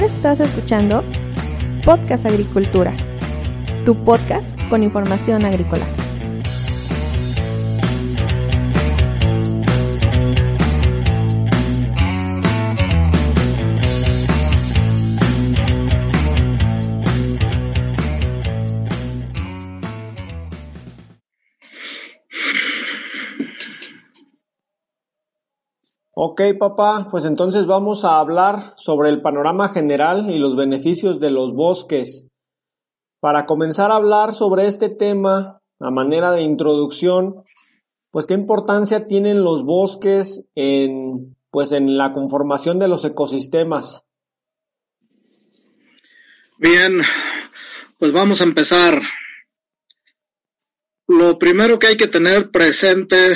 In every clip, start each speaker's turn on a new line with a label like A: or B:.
A: Estás escuchando Podcast Agricultura, tu podcast con información agrícola.
B: Ok, papá, pues entonces vamos a hablar sobre el panorama general y los beneficios de los bosques. Para comenzar a hablar sobre este tema, a manera de introducción, pues qué importancia tienen los bosques en, pues en la conformación de los ecosistemas.
C: Bien, pues vamos a empezar. Lo primero que hay que tener presente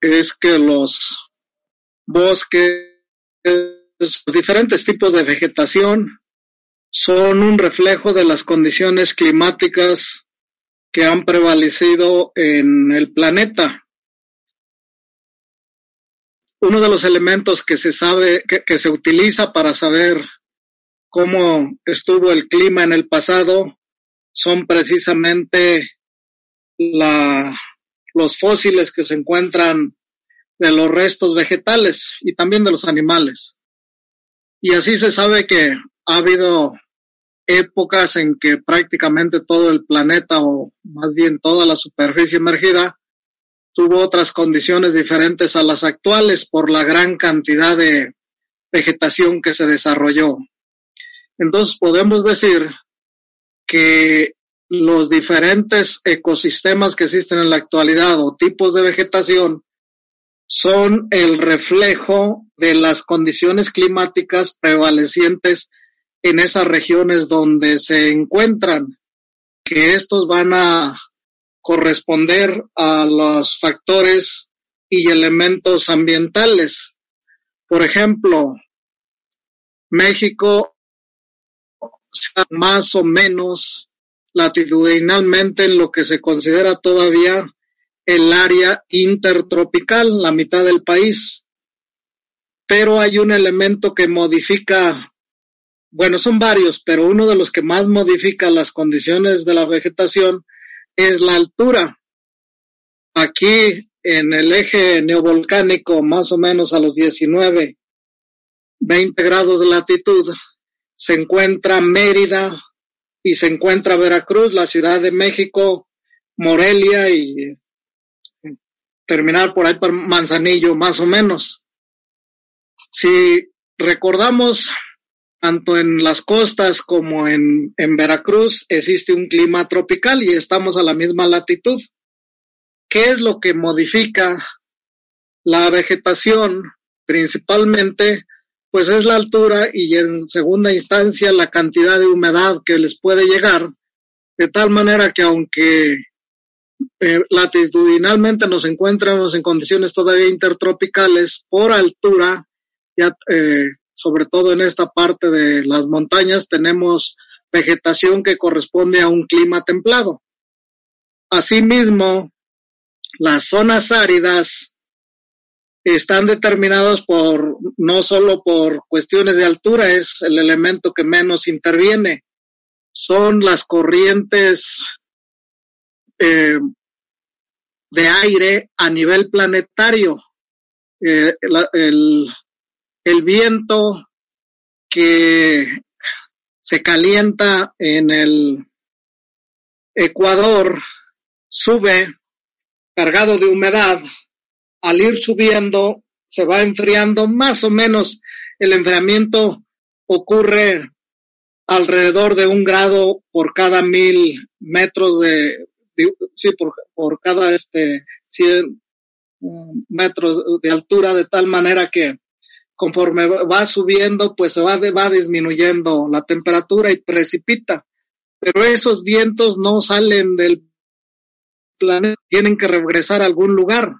C: es que los bosques, diferentes tipos de vegetación son un reflejo de las condiciones climáticas que han prevalecido en el planeta. Uno de los elementos que se sabe, que, que se utiliza para saber cómo estuvo el clima en el pasado son precisamente la, los fósiles que se encuentran de los restos vegetales y también de los animales. Y así se sabe que ha habido épocas en que prácticamente todo el planeta o más bien toda la superficie emergida tuvo otras condiciones diferentes a las actuales por la gran cantidad de vegetación que se desarrolló. Entonces podemos decir que los diferentes ecosistemas que existen en la actualidad o tipos de vegetación son el reflejo de las condiciones climáticas prevalecientes en esas regiones donde se encuentran, que estos van a corresponder a los factores y elementos ambientales. Por ejemplo, México más o menos latitudinalmente en lo que se considera todavía el área intertropical, la mitad del país. Pero hay un elemento que modifica, bueno, son varios, pero uno de los que más modifica las condiciones de la vegetación es la altura. Aquí en el eje neovolcánico, más o menos a los 19, 20 grados de latitud, se encuentra Mérida y se encuentra Veracruz, la Ciudad de México, Morelia y terminar por ahí por Manzanillo, más o menos. Si recordamos, tanto en las costas como en, en Veracruz existe un clima tropical y estamos a la misma latitud. ¿Qué es lo que modifica la vegetación? Principalmente, pues es la altura y en segunda instancia la cantidad de humedad que les puede llegar, de tal manera que aunque eh, latitudinalmente nos encontramos en condiciones todavía intertropicales por altura, ya, eh, sobre todo en esta parte de las montañas tenemos vegetación que corresponde a un clima templado. Asimismo, las zonas áridas están determinadas por no solo por cuestiones de altura, es el elemento que menos interviene, son las corrientes eh, de aire a nivel planetario. Eh, la, el, el viento que se calienta en el Ecuador sube cargado de humedad. Al ir subiendo, se va enfriando más o menos. El enfriamiento ocurre alrededor de un grado por cada mil metros de, sí, por, por cada este 100 mm, metros de altura, de tal manera que conforme va subiendo, pues se va, va disminuyendo la temperatura y precipita. Pero esos vientos no salen del planeta, tienen que regresar a algún lugar.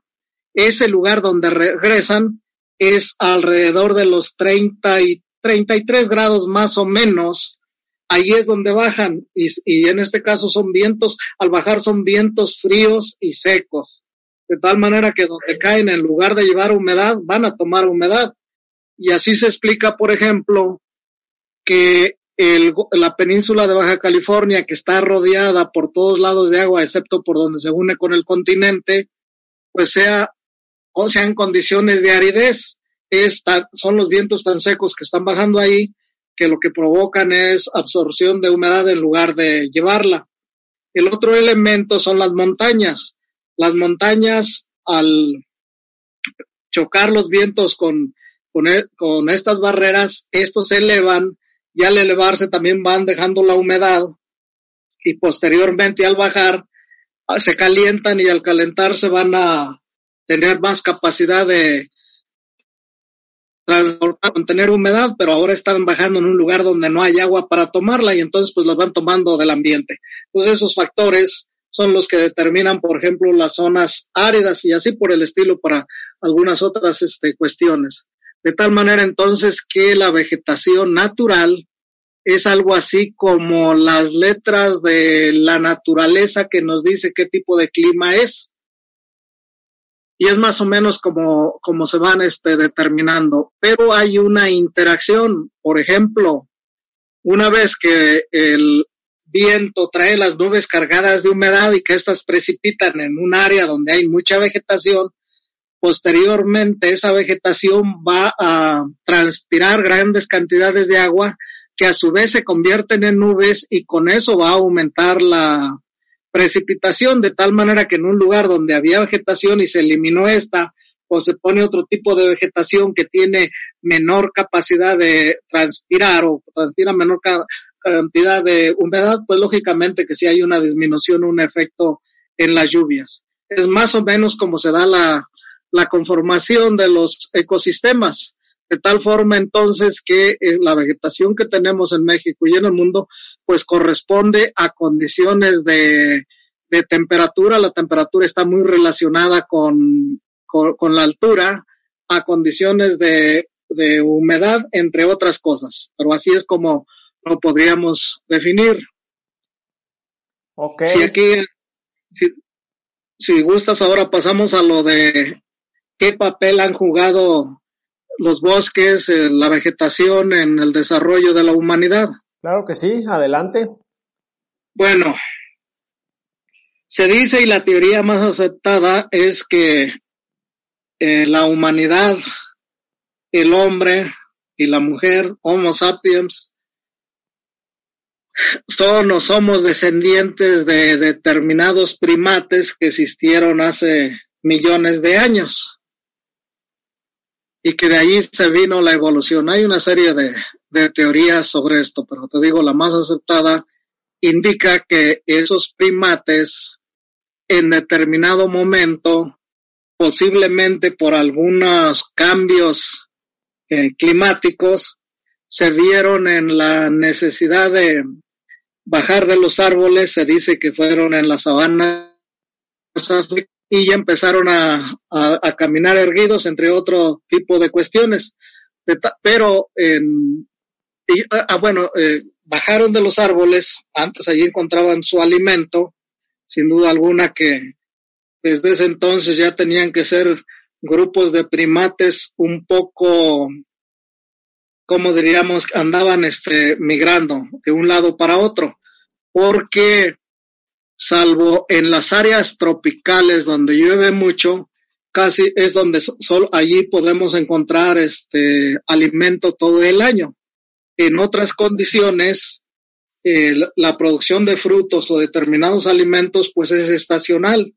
C: Ese lugar donde regresan es alrededor de los 30 y 33 grados más o menos ahí es donde bajan y, y, en este caso son vientos, al bajar son vientos fríos y secos, de tal manera que donde caen en lugar de llevar humedad van a tomar humedad. Y así se explica, por ejemplo, que el, la península de Baja California, que está rodeada por todos lados de agua, excepto por donde se une con el continente, pues sea o sea en condiciones de aridez. Esta, son los vientos tan secos que están bajando ahí que lo que provocan es absorción de humedad en lugar de llevarla. El otro elemento son las montañas. Las montañas, al chocar los vientos con, con, e, estas barreras, estos se elevan y al elevarse también van dejando la humedad y posteriormente al bajar ah, se calientan y al calentarse van a tener más capacidad de, transportar, contener humedad, pero ahora están bajando en un lugar donde no hay agua para tomarla y entonces pues las van tomando del ambiente. Entonces esos factores son los que determinan, por ejemplo, las zonas áridas y así por el estilo para algunas otras este, cuestiones. De tal manera entonces que la vegetación natural es algo así como las letras de la naturaleza que nos dice qué tipo de clima es y es más o menos como, como se van este, determinando. Pero hay una interacción, por ejemplo, una vez que el viento trae las nubes cargadas de humedad y que éstas precipitan en un área donde hay mucha vegetación, posteriormente esa vegetación va a transpirar grandes cantidades de agua que a su vez se convierten en nubes y con eso va a aumentar la, precipitación de tal manera que en un lugar donde había vegetación y se eliminó esta o se pone otro tipo de vegetación que tiene menor capacidad de transpirar o transpira menor cantidad de humedad, pues lógicamente que si hay una disminución, un efecto en las lluvias. Es más o menos como se da la, la conformación de los ecosistemas, de tal forma entonces que eh, la vegetación que tenemos en México y en el mundo pues corresponde a condiciones de, de temperatura. La temperatura está muy relacionada con, con, la altura, a condiciones de, de, humedad, entre otras cosas. Pero así es como lo podríamos definir.
B: Ok.
C: Si aquí, si, si gustas, ahora pasamos a lo de qué papel han jugado los bosques, eh, la vegetación en el desarrollo de la humanidad.
B: Claro que sí, adelante.
C: Bueno, se dice y la teoría más aceptada es que eh, la humanidad, el hombre y la mujer, Homo sapiens, son o somos descendientes de determinados primates que existieron hace millones de años y que de ahí se vino la evolución. Hay una serie de, de teorías sobre esto, pero te digo, la más aceptada indica que esos primates en determinado momento, posiblemente por algunos cambios eh, climáticos, se vieron en la necesidad de bajar de los árboles, se dice que fueron en la sabana y ya empezaron a, a caminar erguidos, entre otro tipo de cuestiones. Pero en, y, ah, ah, bueno, eh, bajaron de los árboles, antes allí encontraban su alimento, sin duda alguna que desde ese entonces ya tenían que ser grupos de primates un poco, como diríamos, andaban este, migrando de un lado para otro, porque salvo en las áreas tropicales donde llueve mucho, casi es donde solo allí podemos encontrar este alimento todo el año en otras condiciones, eh, la producción de frutos o determinados alimentos pues es estacional.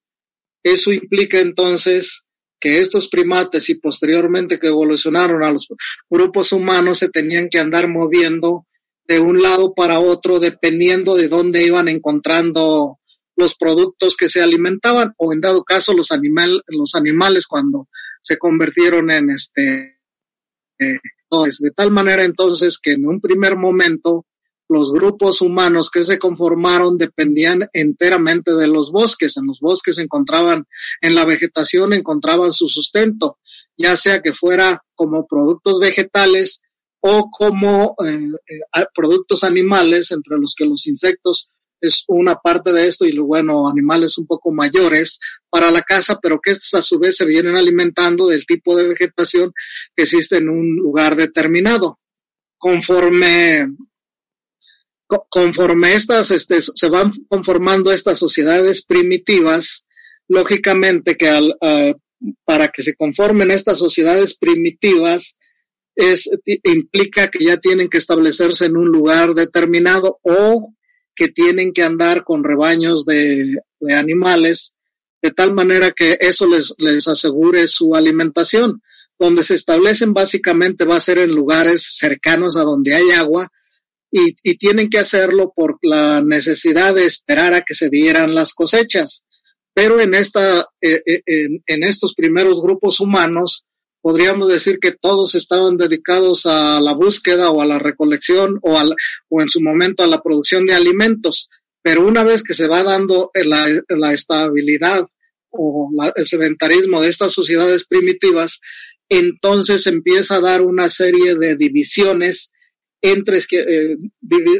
C: Eso implica entonces que estos primates y posteriormente que evolucionaron a los grupos humanos se tenían que andar moviendo de un lado para otro dependiendo de dónde iban encontrando los productos que se alimentaban o en dado caso los, animal, los animales cuando se convirtieron en este eh, de tal manera entonces que en un primer momento los grupos humanos que se conformaron dependían enteramente de los bosques. En los bosques encontraban, en la vegetación encontraban su sustento, ya sea que fuera como productos vegetales o como eh, eh, productos animales, entre los que los insectos es una parte de esto y bueno, animales un poco mayores para la casa, pero que estos a su vez se vienen alimentando del tipo de vegetación que existe en un lugar determinado. conforme conforme estas este, se van conformando estas sociedades primitivas, lógicamente que al, para que se conformen estas sociedades primitivas es, implica que ya tienen que establecerse en un lugar determinado o que tienen que andar con rebaños de, de animales de tal manera que eso les, les asegure su alimentación. Donde se establecen básicamente va a ser en lugares cercanos a donde hay agua y, y tienen que hacerlo por la necesidad de esperar a que se dieran las cosechas. Pero en esta, eh, eh, en, en estos primeros grupos humanos, podríamos decir que todos estaban dedicados a la búsqueda o a la recolección o, al, o en su momento a la producción de alimentos. Pero una vez que se va dando la, la estabilidad o la, el sedentarismo de estas sociedades primitivas, entonces empieza a dar una serie de divisiones entre eh,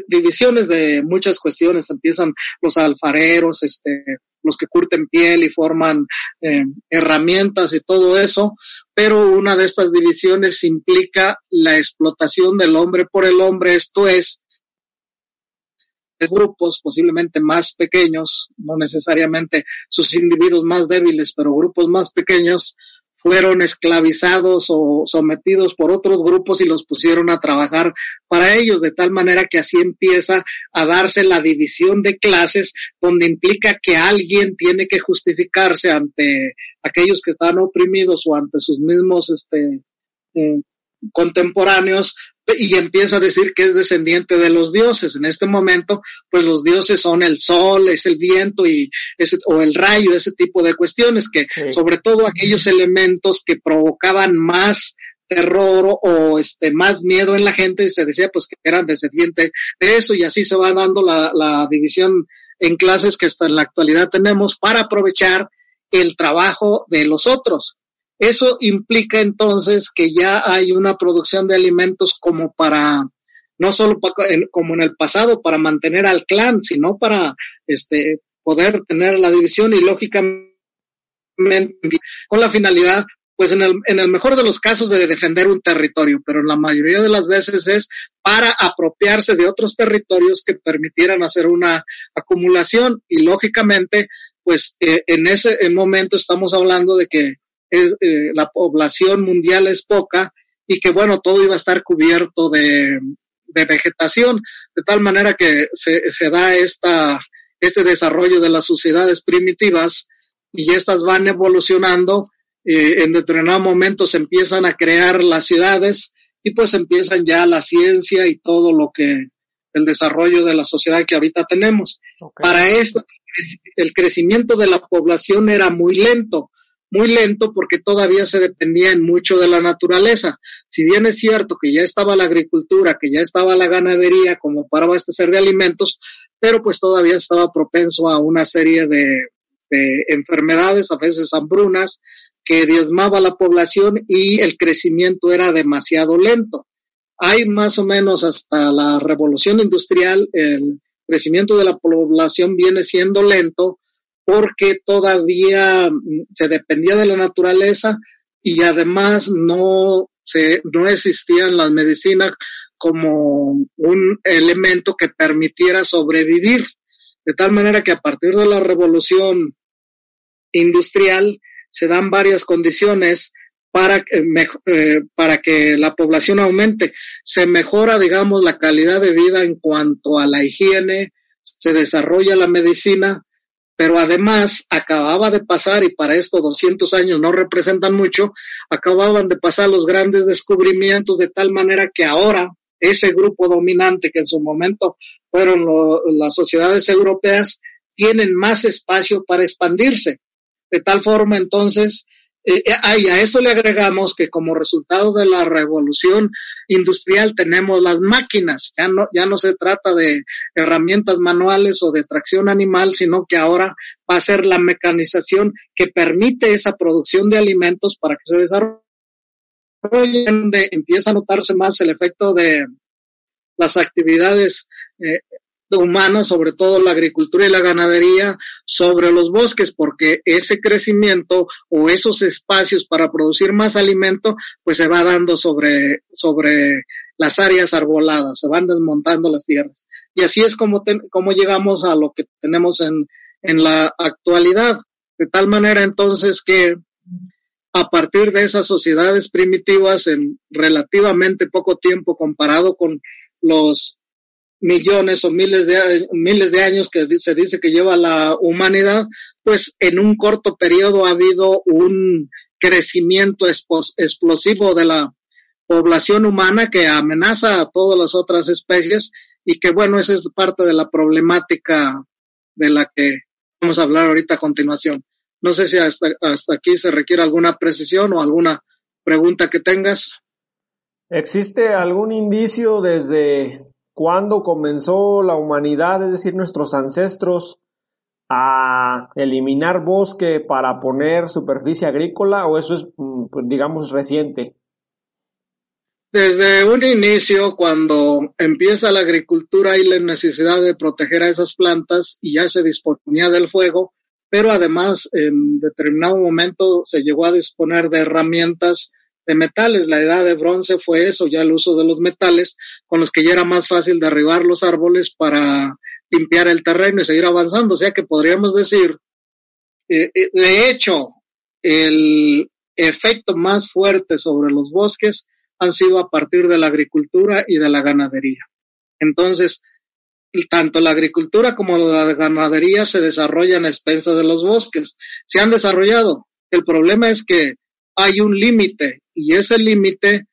C: divisiones de muchas cuestiones. Empiezan los alfareros, este, los que curten piel y forman eh, herramientas y todo eso, pero una de estas divisiones implica la explotación del hombre por el hombre, esto es, grupos posiblemente más pequeños, no necesariamente sus individuos más débiles, pero grupos más pequeños fueron esclavizados o sometidos por otros grupos y los pusieron a trabajar para ellos, de tal manera que así empieza a darse la división de clases, donde implica que alguien tiene que justificarse ante aquellos que están oprimidos o ante sus mismos este, eh, contemporáneos y empieza a decir que es descendiente de los dioses. En este momento, pues los dioses son el sol, es el viento y ese, o el rayo, ese tipo de cuestiones que sí. sobre todo aquellos elementos que provocaban más terror o este más miedo en la gente se decía pues que eran descendientes de eso y así se va dando la, la división en clases que hasta en la actualidad tenemos para aprovechar el trabajo de los otros. Eso implica entonces que ya hay una producción de alimentos como para, no solo como en el pasado, para mantener al clan, sino para este, poder tener la división y lógicamente con la finalidad pues en el, en el mejor de los casos de defender un territorio, pero en la mayoría de las veces es para apropiarse de otros territorios que permitieran hacer una acumulación. Y lógicamente pues eh, en ese momento estamos hablando de que es, eh, la población mundial es poca y que bueno, todo iba a estar cubierto de, de vegetación, de tal manera que se, se da esta, este desarrollo de las sociedades primitivas y estas van evolucionando, eh, en determinado momento se empiezan a crear las ciudades y pues empiezan ya la ciencia y todo lo que el desarrollo de la sociedad que ahorita tenemos. Okay. Para esto, el crecimiento de la población era muy lento, muy lento porque todavía se dependía en mucho de la naturaleza. Si bien es cierto que ya estaba la agricultura, que ya estaba la ganadería como para abastecer de alimentos, pero pues todavía estaba propenso a una serie de, de enfermedades, a veces hambrunas, que diezmaba la población y el crecimiento era demasiado lento. Hay más o menos hasta la revolución industrial, el crecimiento de la población viene siendo lento, porque todavía se dependía de la naturaleza y además no se, no existían las medicinas como un elemento que permitiera sobrevivir. De tal manera que a partir de la revolución industrial se dan varias condiciones para, eh, para que la población aumente. Se mejora, digamos, la calidad de vida en cuanto a la higiene, se desarrolla la medicina, pero además acababa de pasar, y para esto 200 años no representan mucho, acababan de pasar los grandes descubrimientos de tal manera que ahora ese grupo dominante que en su momento fueron las sociedades europeas tienen más espacio para expandirse. De tal forma entonces eh, y a eso le agregamos que como resultado de la revolución industrial tenemos las máquinas, ya no, ya no se trata de herramientas manuales o de tracción animal, sino que ahora va a ser la mecanización que permite esa producción de alimentos para que se desarrolle, donde empieza a notarse más el efecto de las actividades eh, humana, sobre todo la agricultura y la ganadería, sobre los bosques, porque ese crecimiento o esos espacios para producir más alimento, pues se va dando sobre, sobre las áreas arboladas, se van desmontando las tierras. Y así es como, como llegamos a lo que tenemos en, en la actualidad. De tal manera entonces que a partir de esas sociedades primitivas en relativamente poco tiempo comparado con los millones o miles de, miles de años que se dice que lleva la humanidad, pues en un corto periodo ha habido un crecimiento explosivo de la población humana que amenaza a todas las otras especies y que bueno, esa es parte de la problemática de la que vamos a hablar ahorita a continuación. No sé si hasta, hasta aquí se requiere alguna precisión o alguna pregunta que tengas.
B: ¿Existe algún indicio desde cuándo comenzó la humanidad, es decir, nuestros ancestros, a eliminar bosque para poner superficie agrícola o eso es, mm, pues, digamos, reciente?
C: Desde un inicio, cuando empieza la agricultura y la necesidad de proteger a esas plantas y ya se disponía del fuego, pero además en determinado momento se llegó a disponer de herramientas de metales. La edad de bronce fue eso, ya el uso de los metales, con los que ya era más fácil derribar los árboles para limpiar el terreno y seguir avanzando. O sea que podríamos decir, eh, eh, de hecho, el efecto más fuerte sobre los bosques han sido a partir de la agricultura y de la ganadería. Entonces, tanto la agricultura como la ganadería se desarrollan a expensas de los bosques. Se han desarrollado. El problema es que hay un límite y ese límite,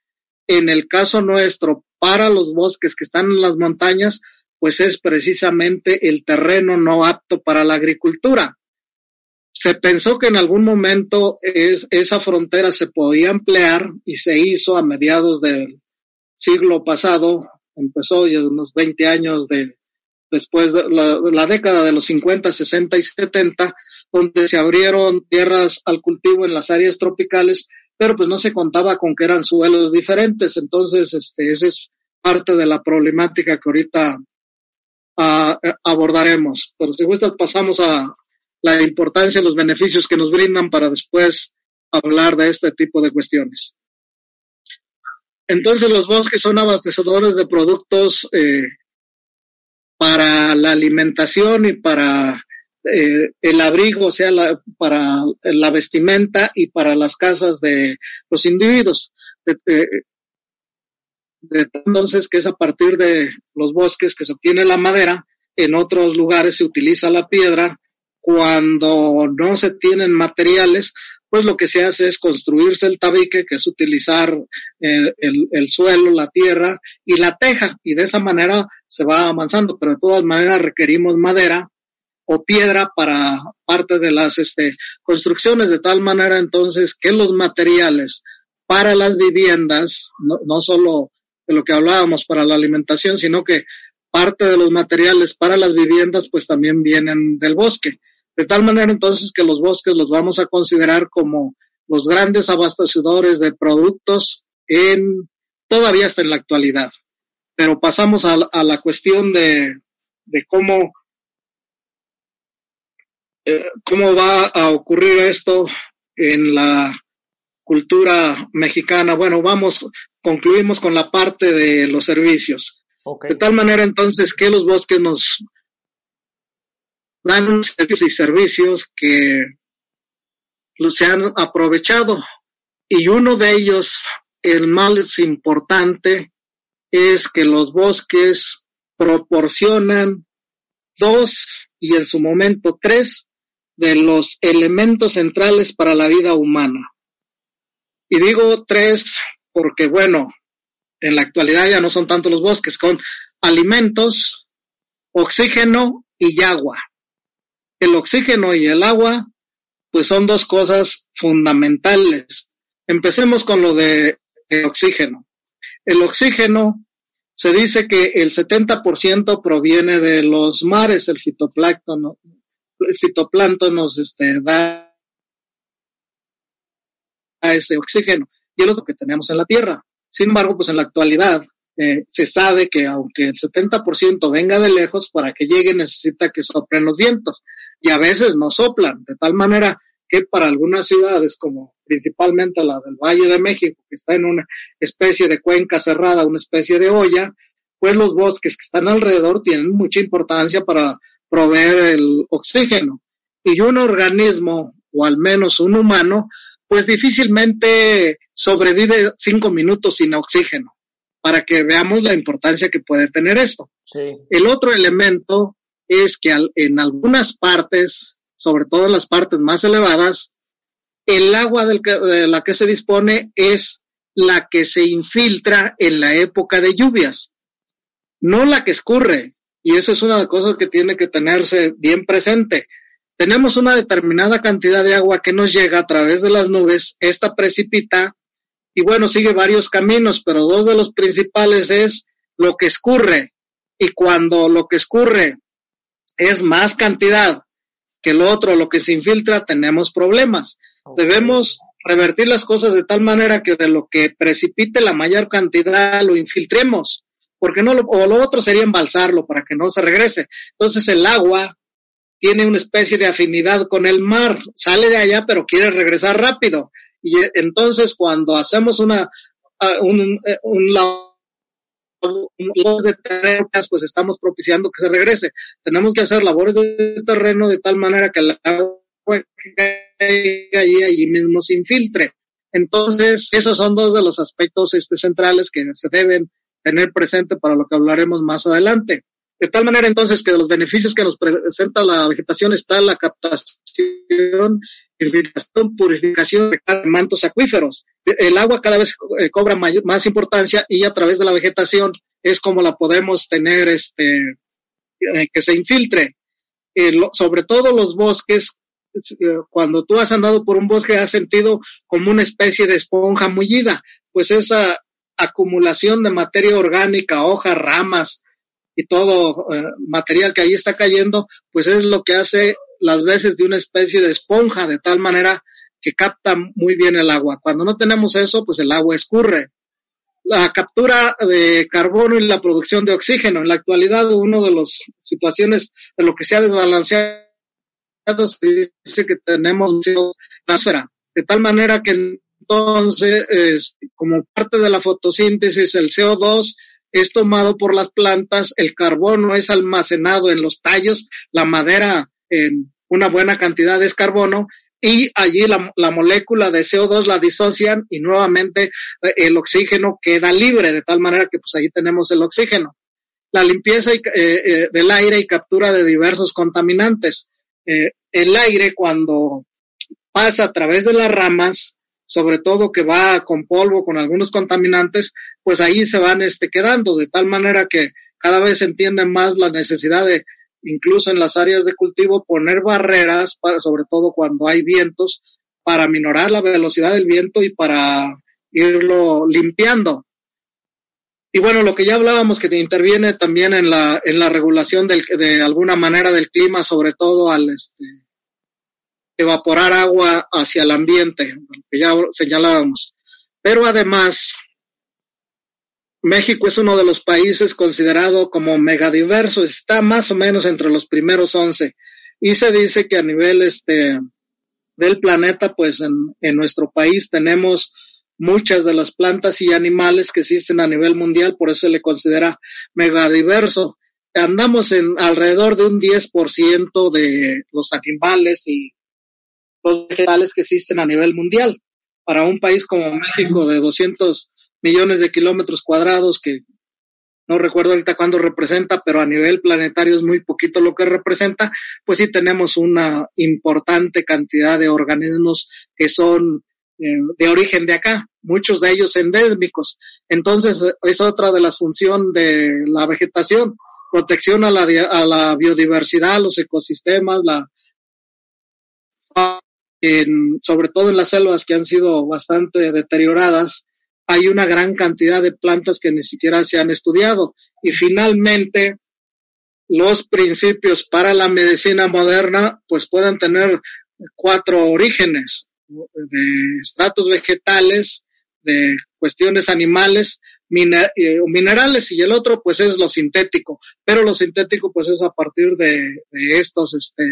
C: en el caso nuestro, para los bosques que están en las montañas, pues es precisamente el terreno no apto para la agricultura. Se pensó que en algún momento es, esa frontera se podía emplear y se hizo a mediados del siglo pasado, empezó ya unos 20 años de, después de la, década de los 50, 60 y 70, donde se abrieron tierras al cultivo en las áreas tropicales, pero pues no se contaba con que eran suelos diferentes. Entonces, este, esa es parte de la problemática que ahorita ah, abordaremos. Pero si gustas, pasamos a la importancia y los beneficios que nos brindan para después hablar de este tipo de cuestiones. Entonces, los bosques son abastecedores de productos eh, para la alimentación y para eh, el abrigo, sea, para la vestimenta y para las casas de los individuos. entonces, que es a partir de los bosques que se obtiene la madera, en otros lugares se utiliza la piedra, cuando no se tienen materiales, pues lo que se hace es construirse el tabique, que es utilizar el, el, suelo, la tierra y la teja, y de esa manera se va avanzando, pero de todas maneras requerimos madera o piedra para parte de las este, construcciones, de tal manera entonces que los materiales para las viviendas, no, no solo de lo que hablábamos para la alimentación, sino que parte de los materiales para las viviendas pues también vienen del bosque. De tal manera entonces que los bosques los vamos a considerar como los grandes abastecedores de productos en todavía hasta en la actualidad. Pero pasamos a, la cuestión de, cómo, eh, cómo va a ocurrir esto en la cultura mexicana. Bueno, vamos, concluimos con la parte de los servicios. De tal manera entonces que los bosques nos dan servicios y servicios que se han aprovechado. Y uno de ellos, el más importante, es que los bosques proporcionan dos y en su momento tres de los elementos centrales para la vida humana. Y digo tres porque, bueno, en la actualidad ya no son tanto los bosques, con alimentos, oxígeno y agua el oxígeno y el agua, pues son dos cosas fundamentales. Empecemos con lo de el oxígeno. El oxígeno se dice que el 70% proviene de los mares, el fitoplancton, fitoplancton nos este, da ese oxígeno y el otro que tenemos en la tierra. Sin embargo, pues en la actualidad eh, se sabe que aunque el 70% venga de lejos, para que llegue necesita que soplen los vientos y a veces no soplan, de tal manera que para algunas ciudades, como principalmente la del Valle de México, que está en una especie de cuenca cerrada, una especie de olla, pues los bosques que están alrededor tienen mucha importancia para proveer el oxígeno. Y un organismo, o al menos un humano, pues difícilmente sobrevive cinco minutos sin oxígeno, para que veamos la importancia que puede tener esto. El otro elemento es que en algunas partes, sobre todo en las partes más elevadas, el agua de la que se dispone es la que se infiltra en la época de lluvias, no la que escurre. Y eso es una de las cosas que tiene que tenerse bien presente. Tenemos una determinada cantidad de agua que nos llega a través de las nubes, esta precipita y bueno, sigue varios caminos, pero dos de los principales es lo que escurre. Y cuando lo que escurre es más cantidad que lo otro, lo que se infiltra, tenemos problemas. Debemos revertir las cosas de tal manera que de lo que precipite la mayor cantidad lo infiltremos, porque no lo, o lo otro sería embalsarlo para que no se regrese. Entonces el agua tiene una especie de afinidad con el mar, sale de allá pero quiere regresar rápido. Y eh, entonces cuando hacemos una, un, eh, un, de terreno, pues estamos propiciando que se regrese. Tenemos que hacer labores de terreno de tal manera que el agua caiga y allí mismo se infiltre. Entonces, esos son dos de los aspectos este, centrales que se deben tener presente para lo que hablaremos más adelante. De tal manera entonces que de los beneficios que nos presenta la vegetación está la captación, purificación, purificación de mantos acuíferos. El agua cada vez eh, cobra más importancia y a través de la vegetación es como la podemos tener este eh, que se infiltre. Eh, sobre todo los bosques cuando tú has andado por un bosque has sentido como una especie de esponja mullida, pues esa acumulación de materia orgánica, hojas, ramas y todo eh, material que ahí está cayendo, pues es lo que hace las veces de una especie de esponja, de tal manera que capta muy bien el agua. Cuando no tenemos eso, pues el agua escurre. La captura de carbono y la producción de oxígeno. En la actualidad, uno de las situaciones de lo que se ha desbalanceado dice que tenemos atmósfera, de tal manera que entonces, como parte de la fotosíntesis, el CO2 es tomado por las plantas, el carbono es almacenado en los tallos, la madera en una buena cantidad es carbono y allí la, la, molécula de CO2 la disocian y nuevamente eh, el oxígeno queda libre, de tal manera que pues allí tenemos el oxígeno. La limpieza eh, eh, del aire y captura de diversos contaminantes. El aire cuando pasa a través de las ramas, sobre todo que va con polvo, con algunos contaminantes, pues ahí se van este, quedando, de tal manera que cada vez se entiende más la necesidad de, incluso en las áreas de cultivo, poner barreras, para, sobre todo cuando hay vientos, para minorar la velocidad del viento y para irlo limpiando. Y bueno, lo que ya hablábamos que interviene también en la, en la regulación del, de alguna manera del clima, sobre todo al este, evaporar agua hacia el ambiente, que ya señalábamos. Pero además, México es uno de los países considerado como megadiverso, está más o menos entre los primeros once. Y se dice que a nivel este, del planeta, pues en, en nuestro país tenemos muchas de las plantas y animales que existen a nivel mundial, por eso se le considera megadiverso. Andamos en alrededor de un 10% de los animales y los vegetales que existen a nivel mundial. Para un país como México de 200 millones de kilómetros cuadrados, que no recuerdo ahorita cuándo representa, pero a nivel planetario es muy poquito lo que representa, pues sí tenemos una importante cantidad de organismos que son eh, de origen de acá, muchos de ellos endémicos. Entonces, es otra de las funciones de la vegetación, protección a la, a la biodiversidad, los ecosistemas, la, en, sobre todo en las selvas que han sido bastante deterioradas, hay una gran cantidad de plantas que ni siquiera se han estudiado. Y finalmente, los principios para la medicina moderna, pues pueden tener cuatro orígenes de estratos vegetales, de cuestiones animales, eh, minerales y el otro pues es lo sintético, pero lo sintético pues es a partir de, estos este,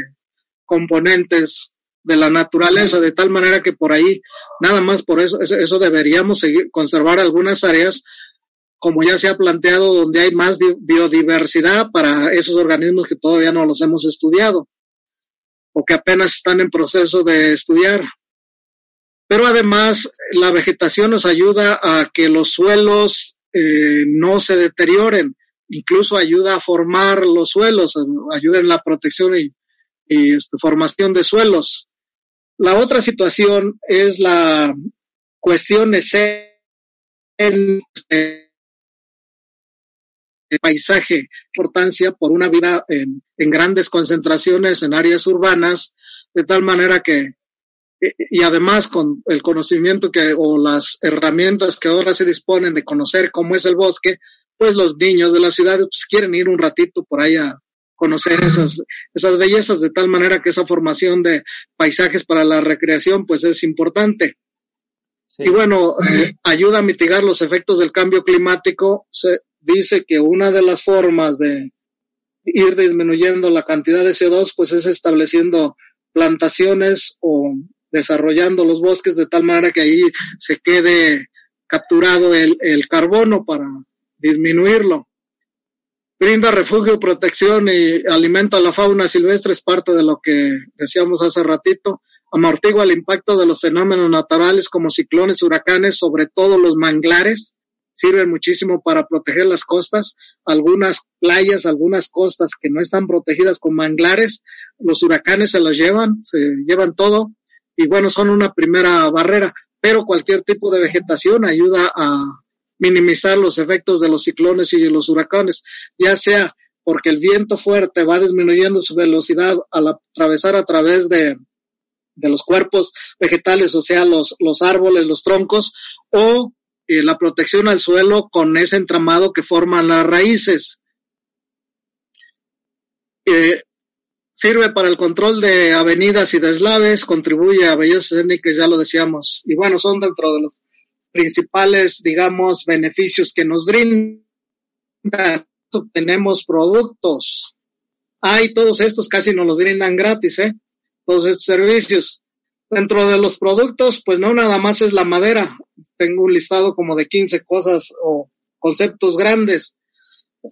C: componentes de la naturaleza, de tal manera que por ahí, nada más por eso, eso deberíamos seguir, conservar algunas áreas, como ya se ha planteado, donde hay más biodiversidad para esos organismos que todavía no los hemos estudiado o que apenas están en proceso de estudiar. Pero además, la vegetación nos ayuda a que los suelos eh, no se deterioren, incluso ayuda a formar los suelos, ayuda en la protección y, este, formación de suelos. La otra situación es la cuestión de el paisaje, importancia por una vida en, en, grandes concentraciones en áreas urbanas, de tal manera que, y además con el conocimiento que, o las herramientas que ahora se disponen de conocer cómo es el bosque, pues los niños de la ciudad pues quieren ir un ratito por ahí a, conocer esas, esas bellezas de tal manera que esa formación de paisajes para la recreación pues es importante. Y bueno, eh, ayuda a mitigar los efectos del cambio climático. Se dice que una de las formas de ir disminuyendo la cantidad de CO2 pues es estableciendo plantaciones o desarrollando los bosques de tal manera que ahí se quede capturado el, el carbono para disminuirlo brinda refugio, protección y alimento a la fauna silvestre, es parte de lo que decíamos hace ratito. Amortigua el impacto de los fenómenos naturales como ciclones, huracanes, sobre todo los manglares. Sirven muchísimo para proteger las costas. Algunas playas, algunas costas que no están protegidas con manglares, los huracanes se las llevan, se llevan todo. Y bueno, son una primera barrera. Pero cualquier tipo de vegetación ayuda a minimizar los efectos de los ciclones y los huracanes, ya sea porque el viento fuerte va disminuyendo su velocidad al atravesar a través de, de los cuerpos vegetales, o sea, los, los árboles, los troncos, o eh, la protección al suelo con ese entramado que forman las raíces. Eh, sirve para el control de avenidas y deslaves, contribuye a bellezas escénicas, ya lo decíamos. Y bueno, son dentro de los principales, digamos, beneficios que nos brindan. Tenemos productos. Hay todos estos casi nos los brindan gratis, ¿eh? Todos estos servicios. Dentro de los productos, pues no nada más es la madera. Tengo un listado como de 15 cosas o conceptos grandes.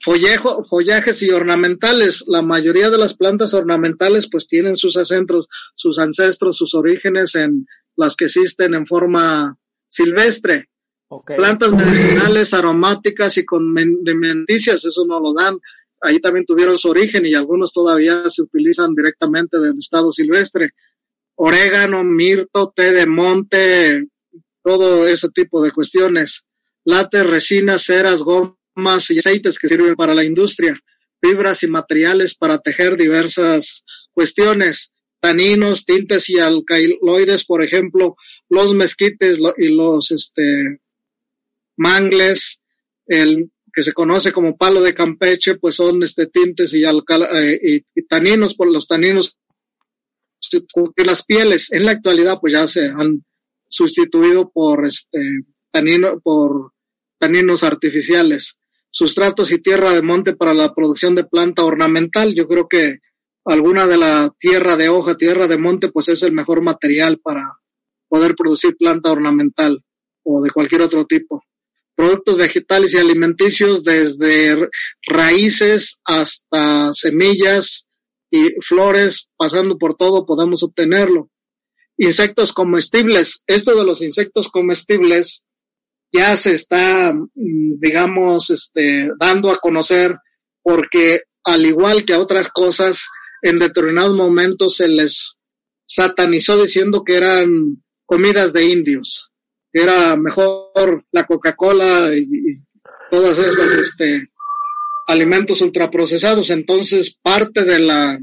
C: Follejo, follajes y ornamentales. La mayoría de las plantas ornamentales pues tienen sus ancestros, sus ancestros, sus orígenes en las que existen en forma silvestre. Plantas medicinales, aromáticas y con dementicias, eso no lo dan. Ahí también tuvieron su origen y algunos todavía se utilizan directamente del estado silvestre. Orégano, mirto, té de monte, todo ese tipo de cuestiones. Látex, resinas, ceras, gomas y aceites que sirven para la industria. Fibras y materiales para tejer diversas cuestiones. Taninos, tintes y alcaloides, por ejemplo, los mezquites y los este, mangles, el que se conoce como palo de Campeche, pues son este tintes y, eh, y, taninos, por los taninos las pieles. En la actualidad, pues ya se han sustituido por este tanino, por taninos artificiales. Sustratos y tierra de monte para la producción de planta ornamental. Yo creo que alguna de la tierra de hoja, tierra de monte, pues es el mejor material para, poder producir planta ornamental o de cualquier otro tipo. Productos vegetales y alimenticios desde raíces hasta semillas y flores, pasando por todo, podemos obtenerlo. Insectos comestibles. Esto de los insectos comestibles ya se está, mm, digamos, este, dando a conocer porque al igual que a otras cosas, en determinados momentos se les satanizó diciendo que eran comidas de indios. Era mejor la Coca-Cola y, todas esas este, alimentos ultraprocesados. Entonces, parte de la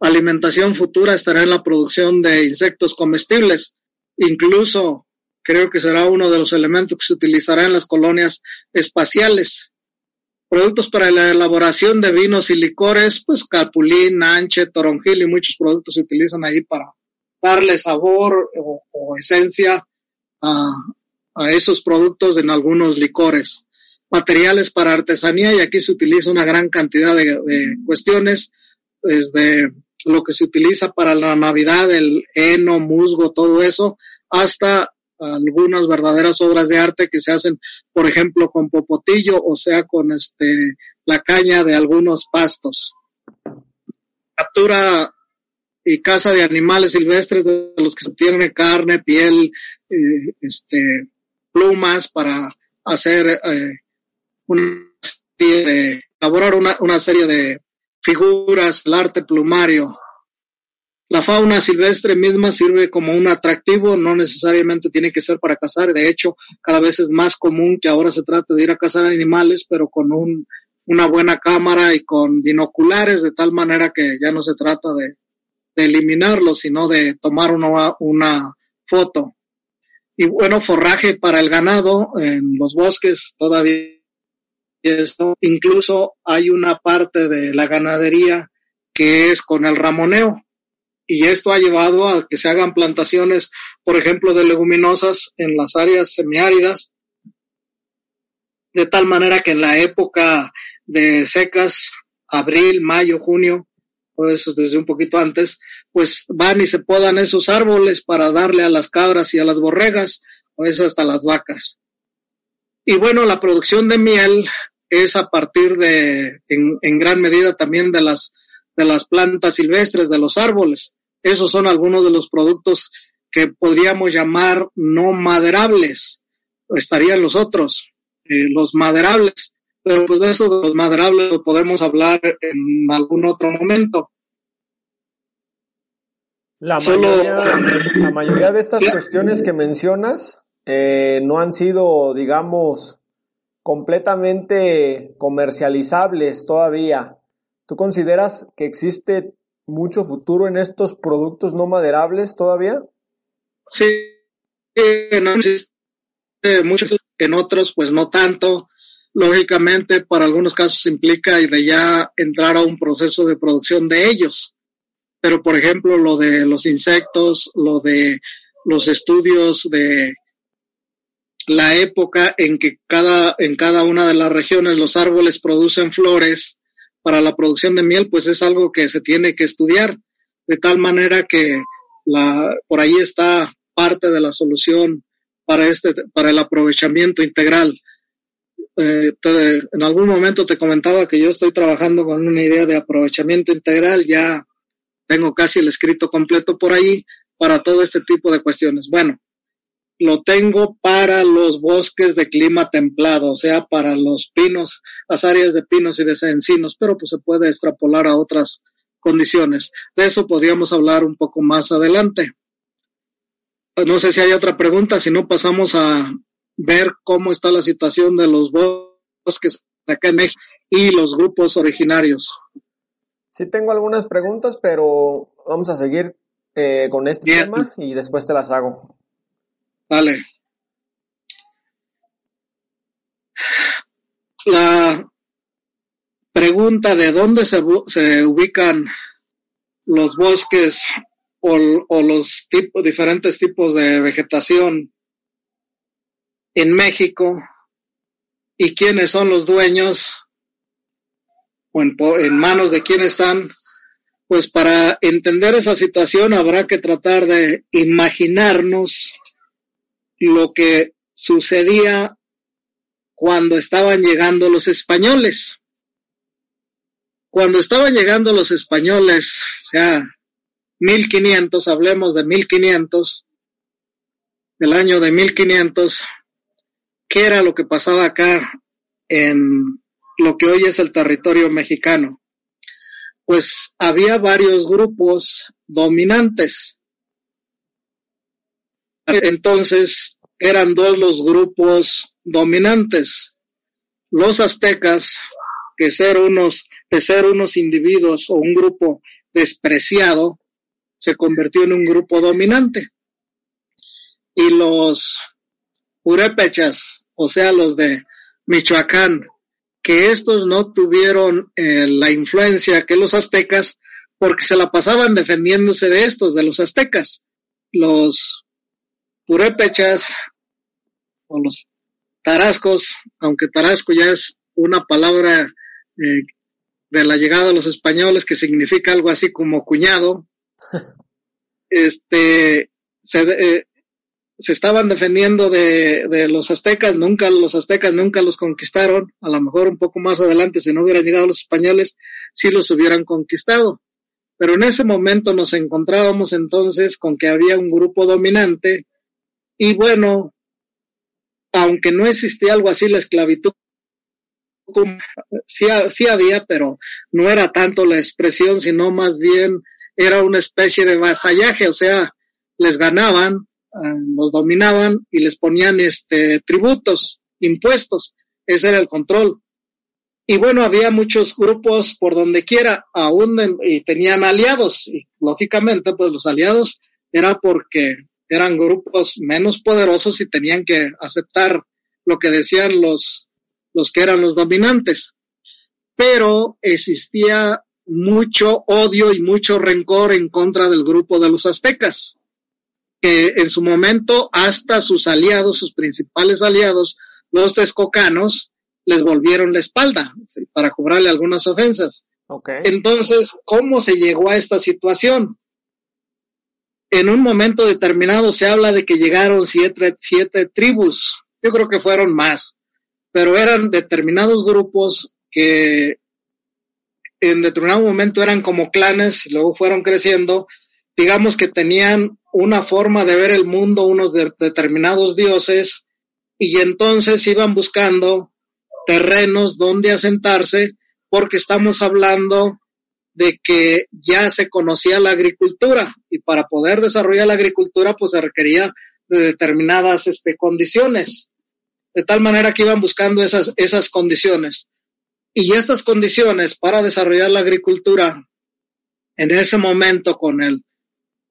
C: alimentación futura estará en la producción de insectos comestibles. Incluso creo que será uno de los elementos que se utilizará en las colonias espaciales. Productos para la elaboración de vinos y licores, pues capulín, anche, toronjil y muchos productos se utilizan ahí para darle sabor o, esencia a, esos productos en algunos licores. Materiales para artesanía y aquí se utiliza una gran cantidad de, cuestiones, desde lo que se utiliza para la Navidad, el heno, musgo, todo eso, hasta algunas verdaderas obras de arte que se hacen, por ejemplo, con popotillo, o sea, con este la caña de algunos pastos. Captura y caza de animales silvestres de los que se obtiene carne, piel, este, plumas para hacer eh, una serie de, elaborar una, una serie de figuras, el arte plumario. La fauna silvestre misma sirve como un atractivo, no necesariamente tiene que ser para cazar, de hecho, cada vez es más común que ahora se trate de ir a cazar animales, pero con un, una buena cámara y con binoculares, de tal manera que ya no se trata de, de eliminarlos, sino de tomar una, una foto. Y bueno, forraje para el ganado en los bosques todavía. Incluso hay una parte de la ganadería que es con el ramoneo. Y esto ha llevado a que se hagan plantaciones, por ejemplo, de leguminosas en las áreas semiáridas, de tal manera que en la época de secas, abril, mayo, junio, pues desde un poquito antes, pues van y se podan esos árboles para darle a las cabras y a las borregas, o eso hasta las vacas. Y bueno, la producción de miel es a partir de, en, en gran medida también de las, de las plantas silvestres, de los árboles. Esos son algunos de los productos que podríamos llamar no maderables. Estarían los otros, eh, los maderables pero pues de eso de los maderables lo podemos hablar en algún otro momento.
B: La, mayoría, de estas cuestiones que mencionas eh, no han sido, digamos, completamente comercializables todavía. ¿Tú consideras que existe mucho futuro en estos productos no maderables todavía?
C: Sí, en muchos, en otros pues no tanto lógicamente para algunos casos implica de ya entrar a un proceso de producción de ellos. Pero por ejemplo, lo de los insectos, lo de los estudios de la época en que cada, en cada una de las regiones los árboles producen flores para la producción de miel, pues es algo que se tiene que estudiar de tal manera que la, por ahí está parte de la solución para este, para el aprovechamiento integral eh, en algún momento te comentaba que yo estoy trabajando con una idea de aprovechamiento integral, ya tengo casi el escrito completo por ahí para todo este tipo de cuestiones. Bueno, lo tengo para los bosques de clima templado, o sea, para los pinos, las áreas de pinos y de encinos, pero pues se puede extrapolar a otras condiciones. De eso podríamos hablar un poco más adelante. No sé si hay otra pregunta, si no pasamos a, ver cómo está la situación de los bosques acá en México y los grupos originarios.
B: Sí tengo algunas preguntas, pero vamos a seguir eh, con este tema y después te las hago.
C: Vale. La pregunta de dónde se, se ubican los bosques o, o los diferentes tipos de vegetación en México y quiénes son los dueños o en, manos de quién están, pues para entender esa situación habrá que tratar de imaginarnos lo que sucedía cuando estaban llegando los españoles. Cuando estaban llegando los españoles, sea, 1500, hablemos de 1500, del año de 1500, qué era lo que pasaba acá en lo que hoy es el territorio mexicano. Pues había varios grupos dominantes. Entonces eran dos los grupos dominantes. Los aztecas, que ser unos, de ser unos individuos o un grupo despreciado, se convirtió en un grupo dominante. Y los purépechas, o sea, los de Michoacán, que estos no tuvieron eh, la influencia que los aztecas, porque se la pasaban defendiéndose de estos, de los aztecas. Los purépechas o los tarascos, aunque tarasco ya es una palabra eh, de la llegada de los españoles, que significa algo así como cuñado, este, se, eh, se estaban defendiendo de, de, los aztecas, nunca los aztecas nunca los conquistaron, a lo mejor un poco más adelante, si no hubieran llegado los españoles, sí los hubieran conquistado. Pero en ese momento nos encontrábamos entonces con que había un grupo dominante y bueno, aunque no existía algo así la esclavitud, sí, sí había, pero no era tanto la expresión, sino más bien era una especie de vasallaje, o sea, les ganaban, los dominaban y les ponían este tributos, impuestos, ese era el control. Y bueno, había muchos grupos por donde quiera, aún y tenían aliados, y lógicamente, pues los aliados era porque eran grupos menos poderosos y tenían que aceptar lo que decían los, los que eran los dominantes. Pero existía mucho odio y mucho rencor en contra del grupo de los aztecas, que en su momento hasta sus aliados, sus principales aliados, los texcocanos, les volvieron la espalda para cobrarle algunas ofensas. Entonces, ¿cómo se llegó a esta situación? En un momento determinado se habla de que llegaron siete, siete tribus, yo creo que fueron más, pero eran determinados grupos que en determinado momento eran como clanes, luego fueron creciendo, digamos que tenían una forma de ver el mundo, unos determinados dioses, y entonces iban buscando terrenos donde asentarse, porque estamos hablando de que ya se conocía la agricultura y para poder desarrollar la agricultura pues se requería de determinadas este, condiciones. De tal manera que iban buscando esas, esas condiciones. Y estas condiciones para desarrollar la agricultura, en ese momento con el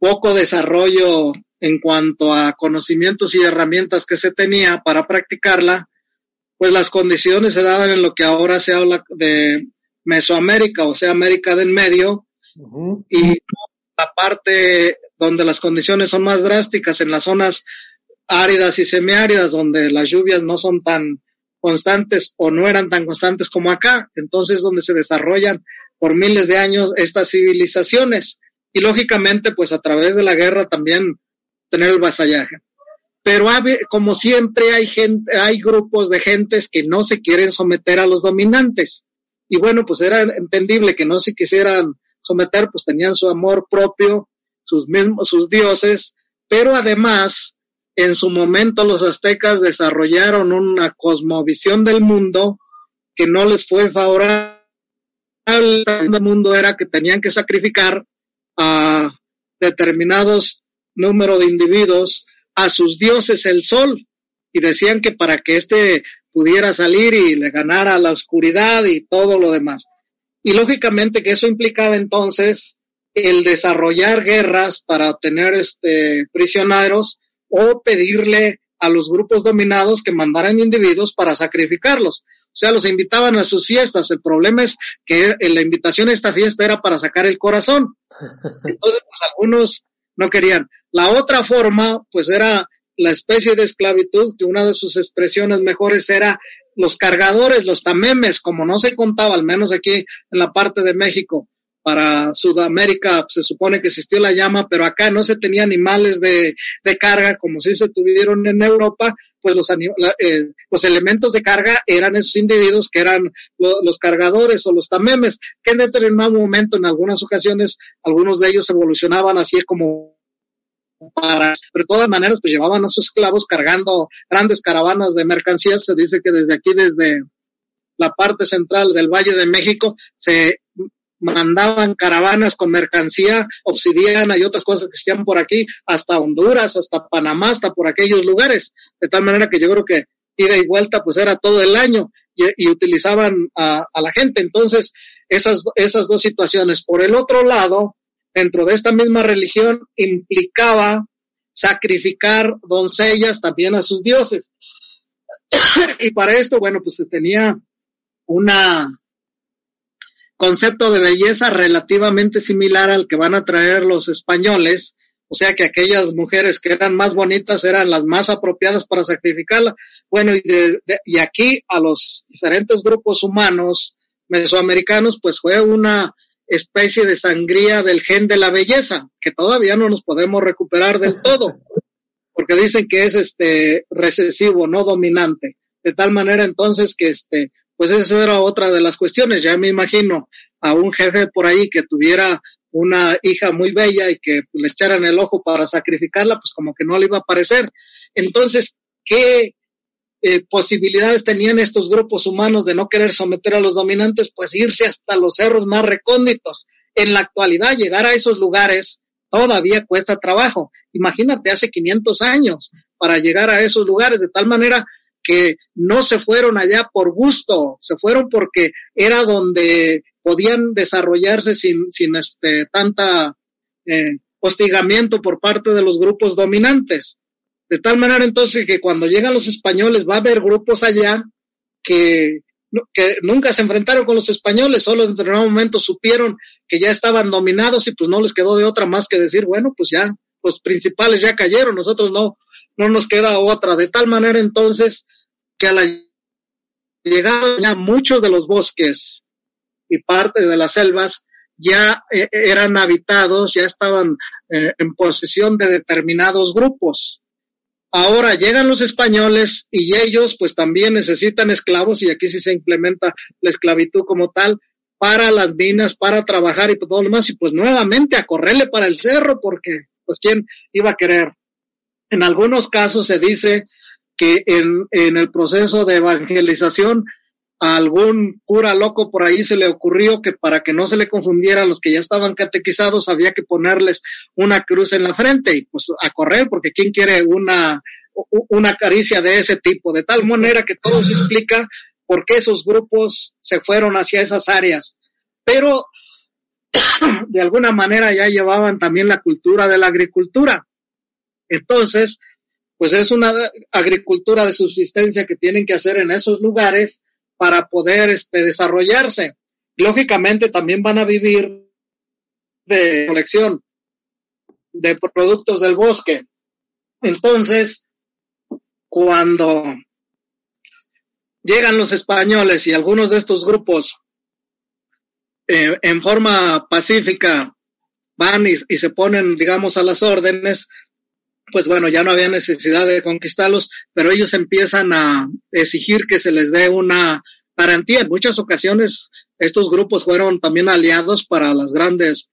C: poco desarrollo en cuanto a conocimientos y herramientas que se tenía para practicarla, pues las condiciones se daban en lo que ahora se habla de Mesoamérica, o sea, América del Medio, y la parte donde las condiciones son más drásticas, en las zonas áridas y semiáridas, donde las lluvias no son tan constantes o no eran tan constantes como acá, entonces donde se desarrollan por miles de años estas civilizaciones, y lógicamente, pues a través de la guerra también tener el vasallaje pero como siempre hay gente, hay grupos de gentes que no se quieren someter a los dominantes. Y bueno, pues era entendible que no se quisieran someter, pues tenían su amor propio, sus mismos, sus dioses, pero además, en su momento los aztecas desarrollaron una cosmovisión del mundo que no les fue favorable. El mundo era que tenían que sacrificar a determinados número de individuos a sus dioses el sol y decían que para que éste pudiera salir y le ganara la oscuridad y todo lo demás. Y lógicamente que eso implicaba entonces el desarrollar guerras para obtener este, prisioneros o pedirle a los grupos dominados que mandaran individuos para sacrificarlos. O sea, los invitaban a sus fiestas. El problema es que la invitación a esta fiesta era para sacar el corazón. Entonces, pues algunos no querían. La otra forma, pues era la especie de esclavitud, que una de sus expresiones mejores era los cargadores, los tamemes, como no se contaba, al menos aquí en la parte de México. Para Sudamérica se supone que existió la llama, pero acá no se tenía animales de, de carga como si se tuvieron en Europa, pues los, eh, los elementos de carga eran esos individuos que eran los cargadores o los tamemes, que en determinado momento, en algunas ocasiones, algunos de ellos evolucionaban así como para, pero de todas maneras, pues llevaban a sus esclavos cargando grandes caravanas de mercancías. Se dice que desde aquí, desde la parte central del Valle de México, se mandaban caravanas con mercancía, obsidiana y otras cosas que existían por aquí, hasta Honduras, hasta Panamá, hasta por aquellos lugares. De tal manera que yo creo que ida y vuelta pues era todo el año y, utilizaban a, a, la gente. Entonces, esas, esas dos situaciones. Por el otro lado, dentro de esta misma religión implicaba sacrificar doncellas también a sus dioses. y para esto, bueno, pues se tenía una concepto de belleza relativamente similar al que van a traer los españoles, o sea que aquellas mujeres que eran más bonitas eran las más apropiadas para sacrificarla. Bueno, y, y aquí a los diferentes grupos humanos mesoamericanos, pues fue una especie de sangría del gen de la belleza, que todavía no nos podemos recuperar del todo, porque dicen que es este recesivo, no dominante. De tal manera entonces que este, pues esa era otra de las cuestiones. Ya me imagino a un jefe por ahí que tuviera una hija muy bella y que le echaran el ojo para sacrificarla, pues como que no le iba a parecer. Entonces, ¿qué eh, posibilidades tenían estos grupos humanos de no querer someter a los dominantes? Pues irse hasta los cerros más recónditos. En la actualidad, llegar a esos lugares todavía cuesta trabajo. Imagínate, hace 500 años para llegar a esos lugares, de tal manera que no se fueron allá por gusto, se fueron porque era donde podían desarrollarse sin, sin este, tanta eh, hostigamiento por parte de los grupos dominantes. De tal manera entonces que cuando llegan los españoles va a haber grupos allá que, que nunca se enfrentaron con los españoles, solo en determinado momento supieron que ya estaban dominados y pues no les quedó de otra más que decir, bueno, pues ya los principales ya cayeron, nosotros no, no nos queda otra. De tal manera entonces que a la llegada ya muchos de los bosques y parte de las selvas ya eh, eran habitados, ya estaban eh, en posesión de determinados grupos. Ahora llegan los españoles y ellos pues también necesitan esclavos y aquí sí se implementa la esclavitud como tal para las minas, para trabajar y todo lo demás y pues nuevamente a correrle para el cerro porque pues quién iba a querer. En algunos casos se dice que en, en el proceso de evangelización a algún cura loco por ahí se le ocurrió que para que no se le confundiera a los que ya estaban catequizados había que ponerles una cruz en la frente y pues a correr porque quién quiere una, una caricia de ese tipo, de tal manera que todo se explica por qué esos grupos se fueron hacia esas áreas. Pero de alguna manera ya llevaban también la cultura de la agricultura. Entonces, pues es una agricultura de subsistencia que tienen que hacer en esos lugares para poder este, desarrollarse. Lógicamente también van a vivir de colección de productos del bosque. Entonces, cuando llegan los españoles y algunos de estos grupos eh, en forma pacífica van y, y, se ponen, digamos, a las órdenes, pues bueno, ya no había necesidad de conquistarlos, pero ellos empiezan a exigir que se les dé una garantía. En muchas ocasiones estos grupos fueron también aliados para las grandes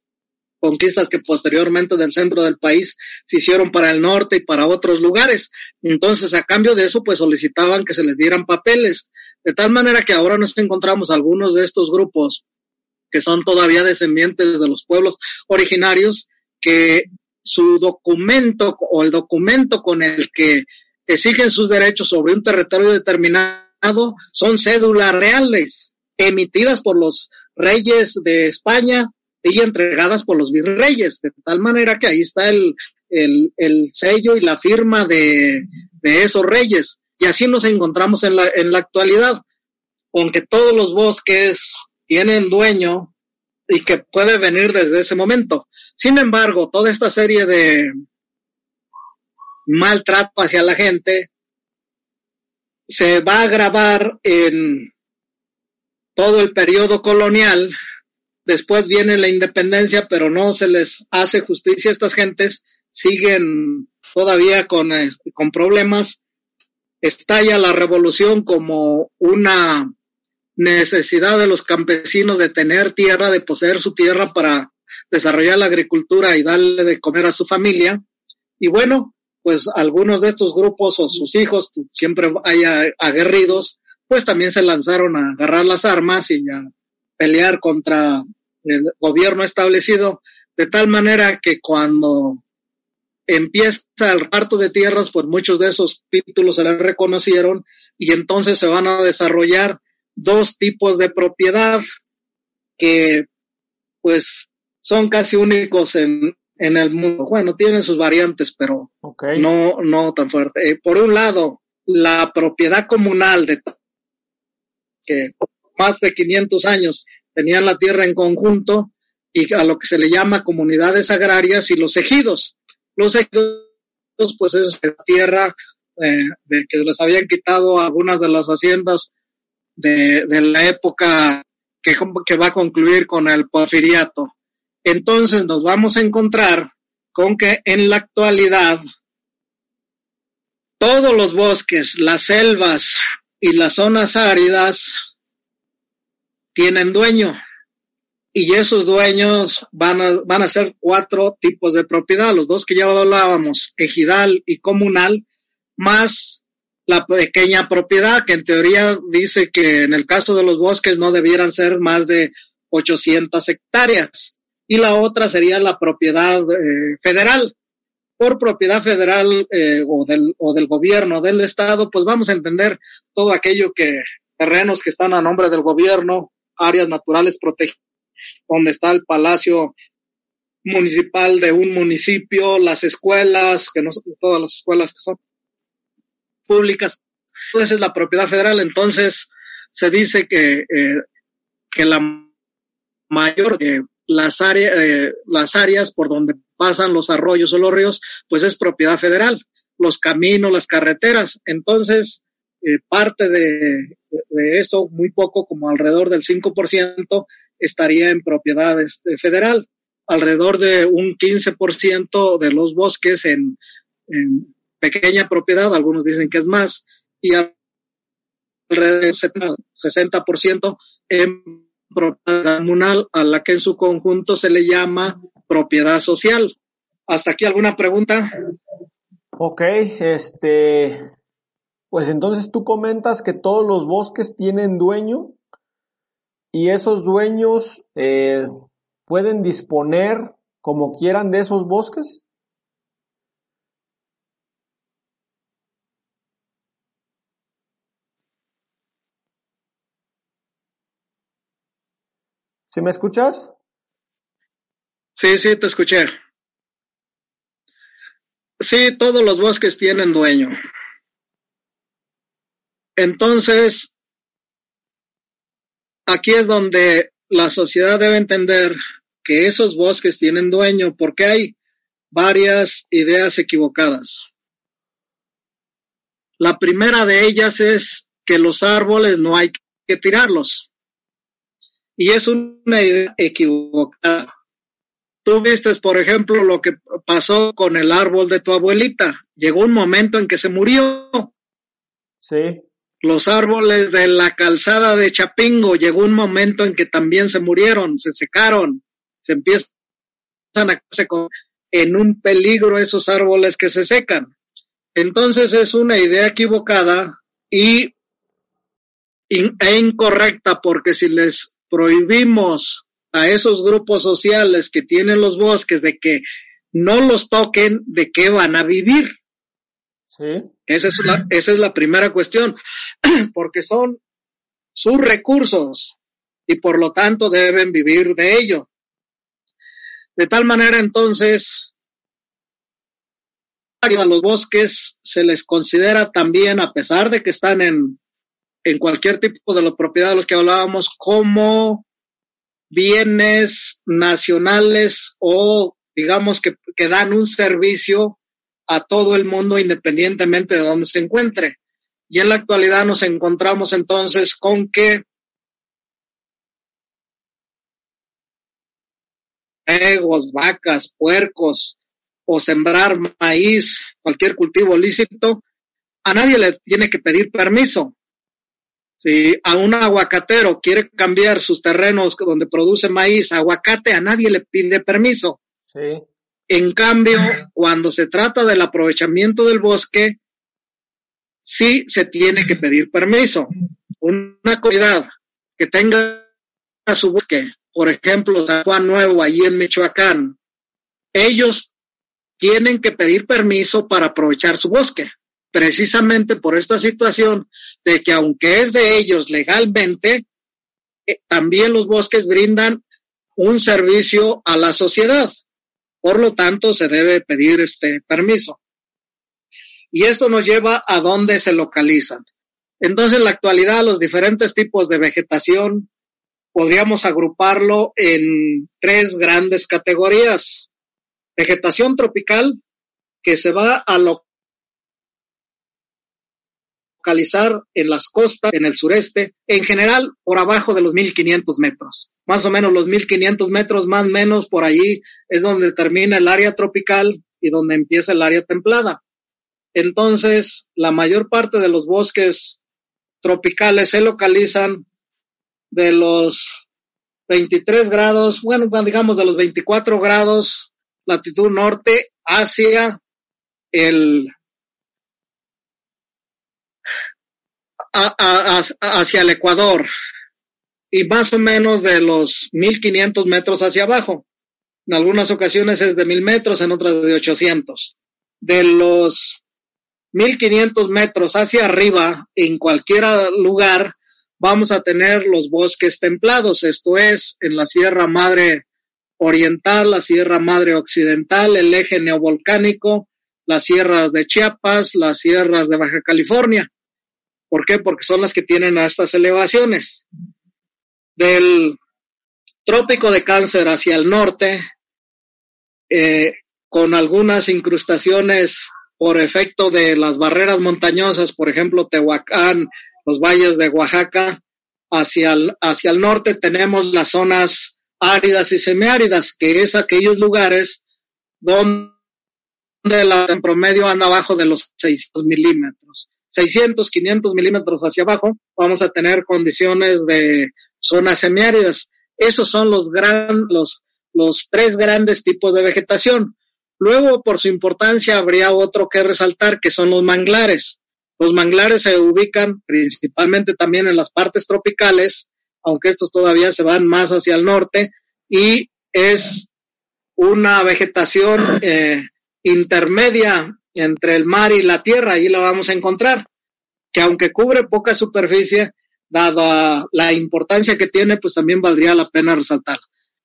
C: conquistas que posteriormente del centro del país se hicieron para el norte y para otros lugares. Entonces, a cambio de eso, pues solicitaban que se les dieran papeles. De tal manera que ahora nos encontramos algunos de estos grupos que son todavía descendientes de los pueblos originarios que su documento o el documento con el que exigen sus derechos sobre un territorio determinado son cédulas reales emitidas por los reyes de España y entregadas por los virreyes, de tal manera que ahí está el, el, el sello y la firma de, de, esos reyes. Y así nos encontramos en la, en la actualidad, aunque todos los bosques tienen dueño y que puede venir desde ese momento. Sin embargo, toda esta serie de maltrato hacia la gente se va a agravar en todo el periodo colonial. Después viene la independencia, pero no se les hace justicia a estas gentes, siguen todavía con, eh, con problemas. Estalla la revolución como una necesidad de los campesinos de tener tierra, de poseer su tierra para desarrollar la agricultura y darle de comer a su familia. Y bueno, pues algunos de estos grupos o sus hijos, siempre haya aguerridos, pues también se lanzaron a agarrar las armas y a pelear contra el gobierno establecido, de tal manera que cuando empieza el reparto de tierras, pues muchos de esos títulos se les reconocieron y entonces se van a desarrollar dos tipos de propiedad que pues son casi únicos en, en el mundo. Bueno, tienen sus variantes, pero no, no tan fuerte. Eh, por un lado, la propiedad comunal de que más de 500 años tenían la tierra en conjunto y a lo que se le llama comunidades agrarias y los ejidos. Los ejidos, pues es tierra eh, de que les habían quitado algunas de las haciendas de, la época que, que va a concluir con el porfiriato. Entonces nos vamos a encontrar con que en la actualidad todos los bosques, las selvas y las zonas áridas tienen dueño y esos dueños van a, van a ser cuatro tipos de propiedad, los dos que ya hablábamos, ejidal y comunal, más la pequeña propiedad, que en teoría dice que en el caso de los bosques no debieran ser más de 800 hectáreas. Y la otra sería la propiedad eh, federal. Por propiedad federal eh, o, del, o del gobierno del estado, pues vamos a entender todo aquello que terrenos que están a nombre del gobierno, áreas naturales protegidas donde está el palacio municipal de un municipio, las escuelas, que no todas las escuelas que son públicas. Esa es la propiedad federal, entonces se dice que, eh, que la mayor, eh, las, áreas, eh, las áreas por donde pasan los arroyos o los ríos, pues es propiedad federal, los caminos, las carreteras. Entonces, parte de, de, eso, muy poco, como alrededor del 5%, estaría en propiedad este, federal. Alrededor de un 15% de los bosques en, pequeña propiedad, algunos dicen que es más, y alrededor del 60% en propiedad comunal, a la que en su conjunto se le llama propiedad social. ¿Hasta aquí alguna pregunta?
B: Ok, este, pues entonces tú comentas que todos los bosques tienen dueño y esos dueños eh, pueden disponer como quieran de esos bosques? ¿Sí me escuchas?
C: Sí, sí, te escuché. Sí, todos los bosques tienen dueño. Entonces, aquí es donde la sociedad debe entender que esos bosques tienen dueño porque hay varias ideas equivocadas. La primera de ellas es que los árboles no hay que tirarlos. Y es una idea equivocada. Tú viste, por ejemplo, lo que pasó con el árbol de tu abuelita. Llegó un momento en que se murió.
B: Sí
C: los árboles de la calzada de Chapingo llegó un momento en que también se murieron, se secaron, se empiezan a en un peligro esos árboles que se secan. Entonces es una idea equivocada y e incorrecta porque si les prohibimos a esos grupos sociales que tienen los bosques de que no los toquen, ¿de qué van a vivir?
B: Sí.
C: Esa es la, esa es la primera cuestión, porque son sus recursos y por lo tanto deben vivir de ello. De tal manera entonces, a los bosques se les considera también, a pesar de que están en, en cualquier tipo de la propiedad de los que hablábamos, como bienes nacionales o digamos que, que dan un servicio a todo el mundo independientemente de donde se encuentre. Y en la actualidad nos encontramos entonces con que egos, vacas, puercos o sembrar maíz, cualquier cultivo lícito, a nadie le tiene que pedir permiso. Si a un aguacatero quiere cambiar sus terrenos donde produce maíz aguacate, a nadie le pide permiso.
B: Sí.
C: En cambio, cuando se trata del aprovechamiento del bosque, sí se tiene que pedir permiso. Una comunidad que tenga su bosque, por ejemplo, San Juan Nuevo, allí en Michoacán, ellos tienen que pedir permiso para aprovechar su bosque, precisamente por esta situación de que aunque es de ellos legalmente, eh, también los bosques brindan un servicio a la sociedad. Por lo tanto, se debe pedir este permiso. Y esto nos lleva a dónde se localizan. Entonces, en la actualidad, los diferentes tipos de vegetación podríamos agruparlo en tres grandes categorías. Vegetación tropical, que se va a localizar en las costas, en el sureste, en general por abajo de los 1500 metros. Más o menos los 1500 metros, más o menos por allí es donde termina el área tropical y donde empieza el área templada. Entonces, la mayor parte de los bosques tropicales se localizan de los 23 grados, bueno, digamos de los 24 grados latitud norte hacia el hacia el Ecuador y más o menos de los 1500 metros hacia abajo. En algunas ocasiones es de 1000 metros, en otras de 800. De los 1500 metros hacia arriba, en cualquier lugar, vamos a tener los bosques templados, esto es, en la Sierra Madre Oriental, la Sierra Madre Occidental, el eje neovolcánico, las sierras de Chiapas, las sierras de Baja California. ¿Por qué? Porque son las que tienen estas elevaciones. Del trópico de cáncer hacia el norte, eh, con algunas incrustaciones por efecto de las barreras montañosas, por ejemplo, Tehuacán, los valles de Oaxaca, hacia el, hacia el norte tenemos las zonas áridas y semiáridas, que es aquellos lugares donde la en promedio anda abajo de los 600 milímetros. 600, 500 milímetros hacia abajo, vamos a tener condiciones de zonas semiáridas. Esos son los, gran, los, los tres grandes tipos de vegetación. Luego, por su importancia, habría otro que resaltar, que son los manglares. Los manglares se ubican principalmente también en las partes tropicales, aunque estos todavía se van más hacia el norte, y es una vegetación eh, intermedia entre el mar y la tierra, ahí la vamos a encontrar, que aunque cubre poca superficie, dado la importancia que tiene, pues también valdría la pena resaltar.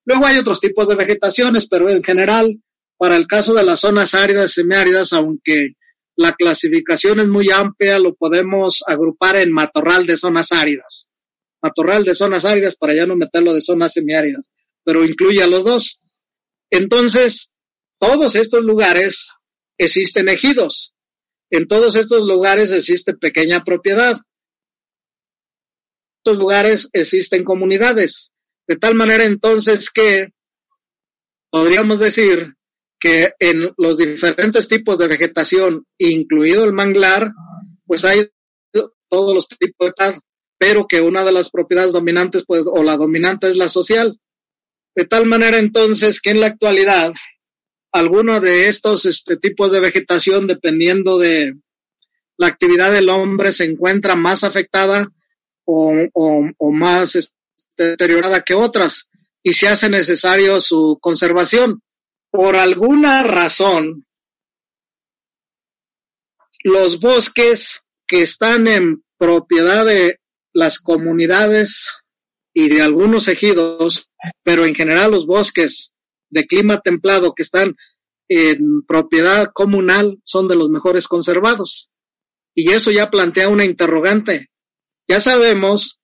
C: Luego hay otros tipos de vegetaciones, pero en general, para el caso de las zonas áridas, semiáridas, aunque la clasificación es muy amplia, lo podemos agrupar en matorral de zonas áridas. Matorral de zonas áridas para ya no meterlo de zonas semiáridas, pero incluye a los dos. Entonces, todos estos lugares existen ejidos. En todos estos lugares existe pequeña propiedad. En estos lugares existen comunidades. De tal manera entonces que podríamos decir que en los diferentes tipos de vegetación, incluido el manglar, pues hay todos los tipos de pero que una de las propiedades dominantes, pues, o la dominante es la social. De tal manera entonces que en la actualidad algunos de estos este, tipos de vegetación, dependiendo de la actividad del hombre, se encuentra más afectada o, más este, deteriorada que otras y se hace necesario su conservación. Por alguna razón, los bosques que están en propiedad de las comunidades y de algunos ejidos, pero en general los bosques de clima templado que están en propiedad comunal son de los mejores conservados. Y eso ya plantea una interrogante. Ya sabemos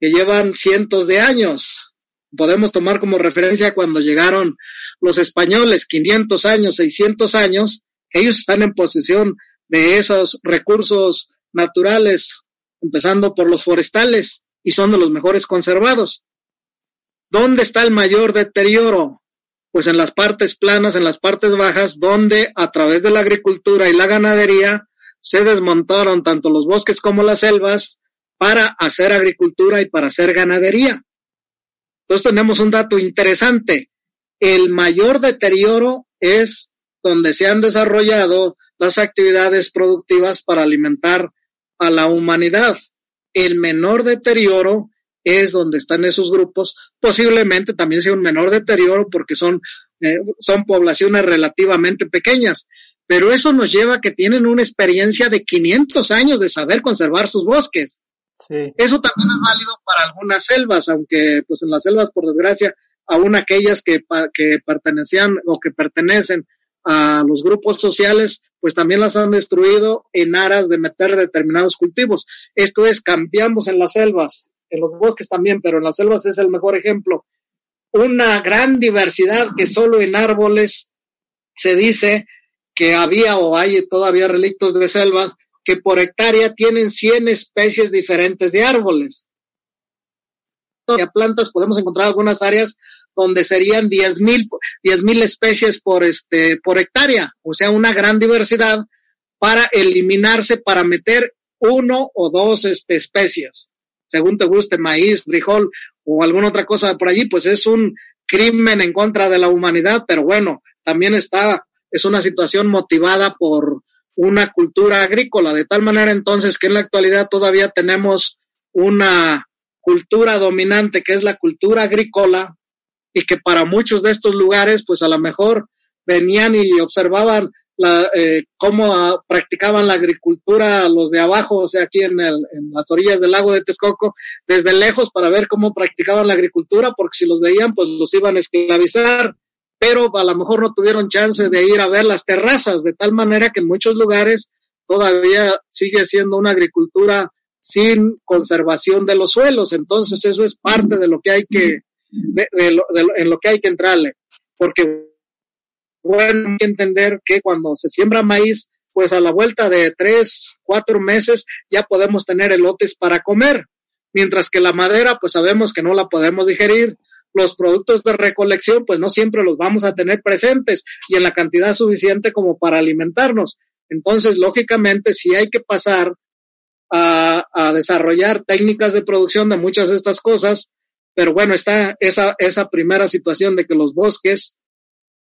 C: que llevan cientos de años. Podemos tomar como referencia cuando llegaron los españoles, 500 años, 600 años, ellos están en posesión de esos recursos naturales, empezando por los forestales, y son de los mejores conservados. ¿Dónde está el mayor deterioro? Pues en las partes planas, en las partes bajas, donde a través de la agricultura y la ganadería se desmontaron tanto los bosques como las selvas para hacer agricultura y para hacer ganadería. Entonces tenemos un dato interesante. El mayor deterioro es donde se han desarrollado las actividades productivas para alimentar a la humanidad. El menor deterioro es donde están esos grupos, posiblemente también sea un menor deterioro porque son, eh, son poblaciones relativamente pequeñas, pero eso nos lleva a que tienen una experiencia de 500 años de saber conservar sus bosques. Eso también es válido para algunas selvas, aunque pues en las selvas, por desgracia, aún aquellas que, que pertenecían o que pertenecen a los grupos sociales, pues también las han destruido en aras de meter determinados cultivos. Esto es, cambiamos en las selvas en los bosques también, pero en las selvas es el mejor ejemplo. Una gran diversidad que solo en árboles se dice que había o hay todavía relictos de selvas que por hectárea tienen 100 especies diferentes de árboles. A plantas podemos encontrar algunas áreas donde serían 10 mil, mil especies por, este, por hectárea, o sea, una gran diversidad para eliminarse, para meter uno o dos este, especies, según te guste, maíz, frijol o alguna otra cosa por allí, pues es un crimen en contra de la humanidad, pero bueno, también está, es una situación motivada por una cultura agrícola, de tal manera entonces que en la actualidad todavía tenemos una cultura dominante que es la cultura agrícola y que para muchos de estos lugares pues a lo mejor venían y observaban la, eh, cómo practicaban la agricultura los de abajo, o sea, aquí en, el, en las orillas del lago de Texcoco, desde lejos para ver cómo practicaban la agricultura, porque si los veían, pues los iban a esclavizar, pero a lo mejor no tuvieron chance de ir a ver las terrazas, de tal manera que en muchos lugares todavía sigue siendo una agricultura sin conservación de los suelos, entonces eso es parte de lo que hay que, de, en lo que hay que entrarle, porque bueno, hay que entender que cuando se siembra maíz, pues a la vuelta de tres, cuatro meses ya podemos tener elotes para comer, mientras que la madera, pues sabemos que no la podemos digerir. Los productos de recolección, pues no siempre los vamos a tener presentes y en la cantidad suficiente como para alimentarnos. Entonces, lógicamente, sí hay que pasar a, a desarrollar técnicas de producción de muchas de estas cosas, pero bueno, está esa, esa primera situación de que los bosques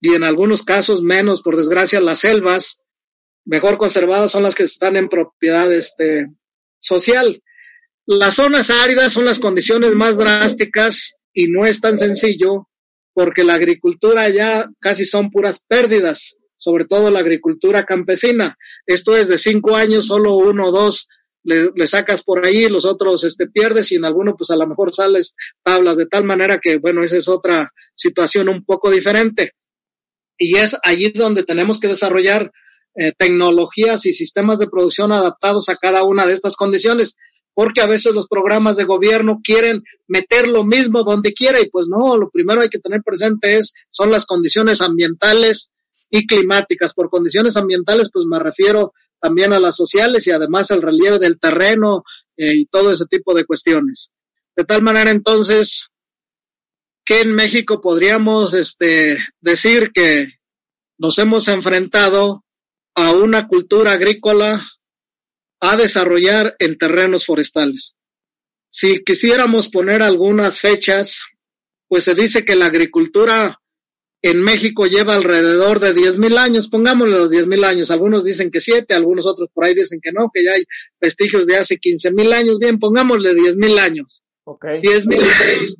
C: y en algunos casos menos, por desgracia, las selvas mejor conservadas son las que están en propiedad este, social. Las zonas áridas son las condiciones más drásticas y no es tan sencillo porque la agricultura ya casi son puras pérdidas, sobre todo la agricultura campesina. Esto es de cinco años, solo uno o dos le, sacas por ahí, los otros este, pierdes y en alguno pues a lo mejor sales tablas, de tal manera que bueno, esa es otra situación un poco diferente y es allí donde tenemos que desarrollar eh, tecnologías y sistemas de producción adaptados a cada una de estas condiciones, porque a veces los programas de gobierno quieren meter lo mismo donde quiera y pues no, lo primero hay que tener presente es, son las condiciones ambientales y climáticas. Por condiciones ambientales pues me refiero también a las sociales y además al relieve del terreno eh, y todo ese tipo de cuestiones. De tal manera entonces, que en México podríamos este, decir que nos hemos enfrentado a una cultura agrícola a desarrollar en terrenos forestales. Si quisiéramos poner algunas fechas, pues se dice que la agricultura en México lleva alrededor de diez mil años, pongámosle los diez mil años, algunos dicen que siete, algunos otros por ahí dicen que no, que ya hay vestigios de hace quince mil años, bien, pongámosle diez mil años.
B: Okay.
C: Diez mil años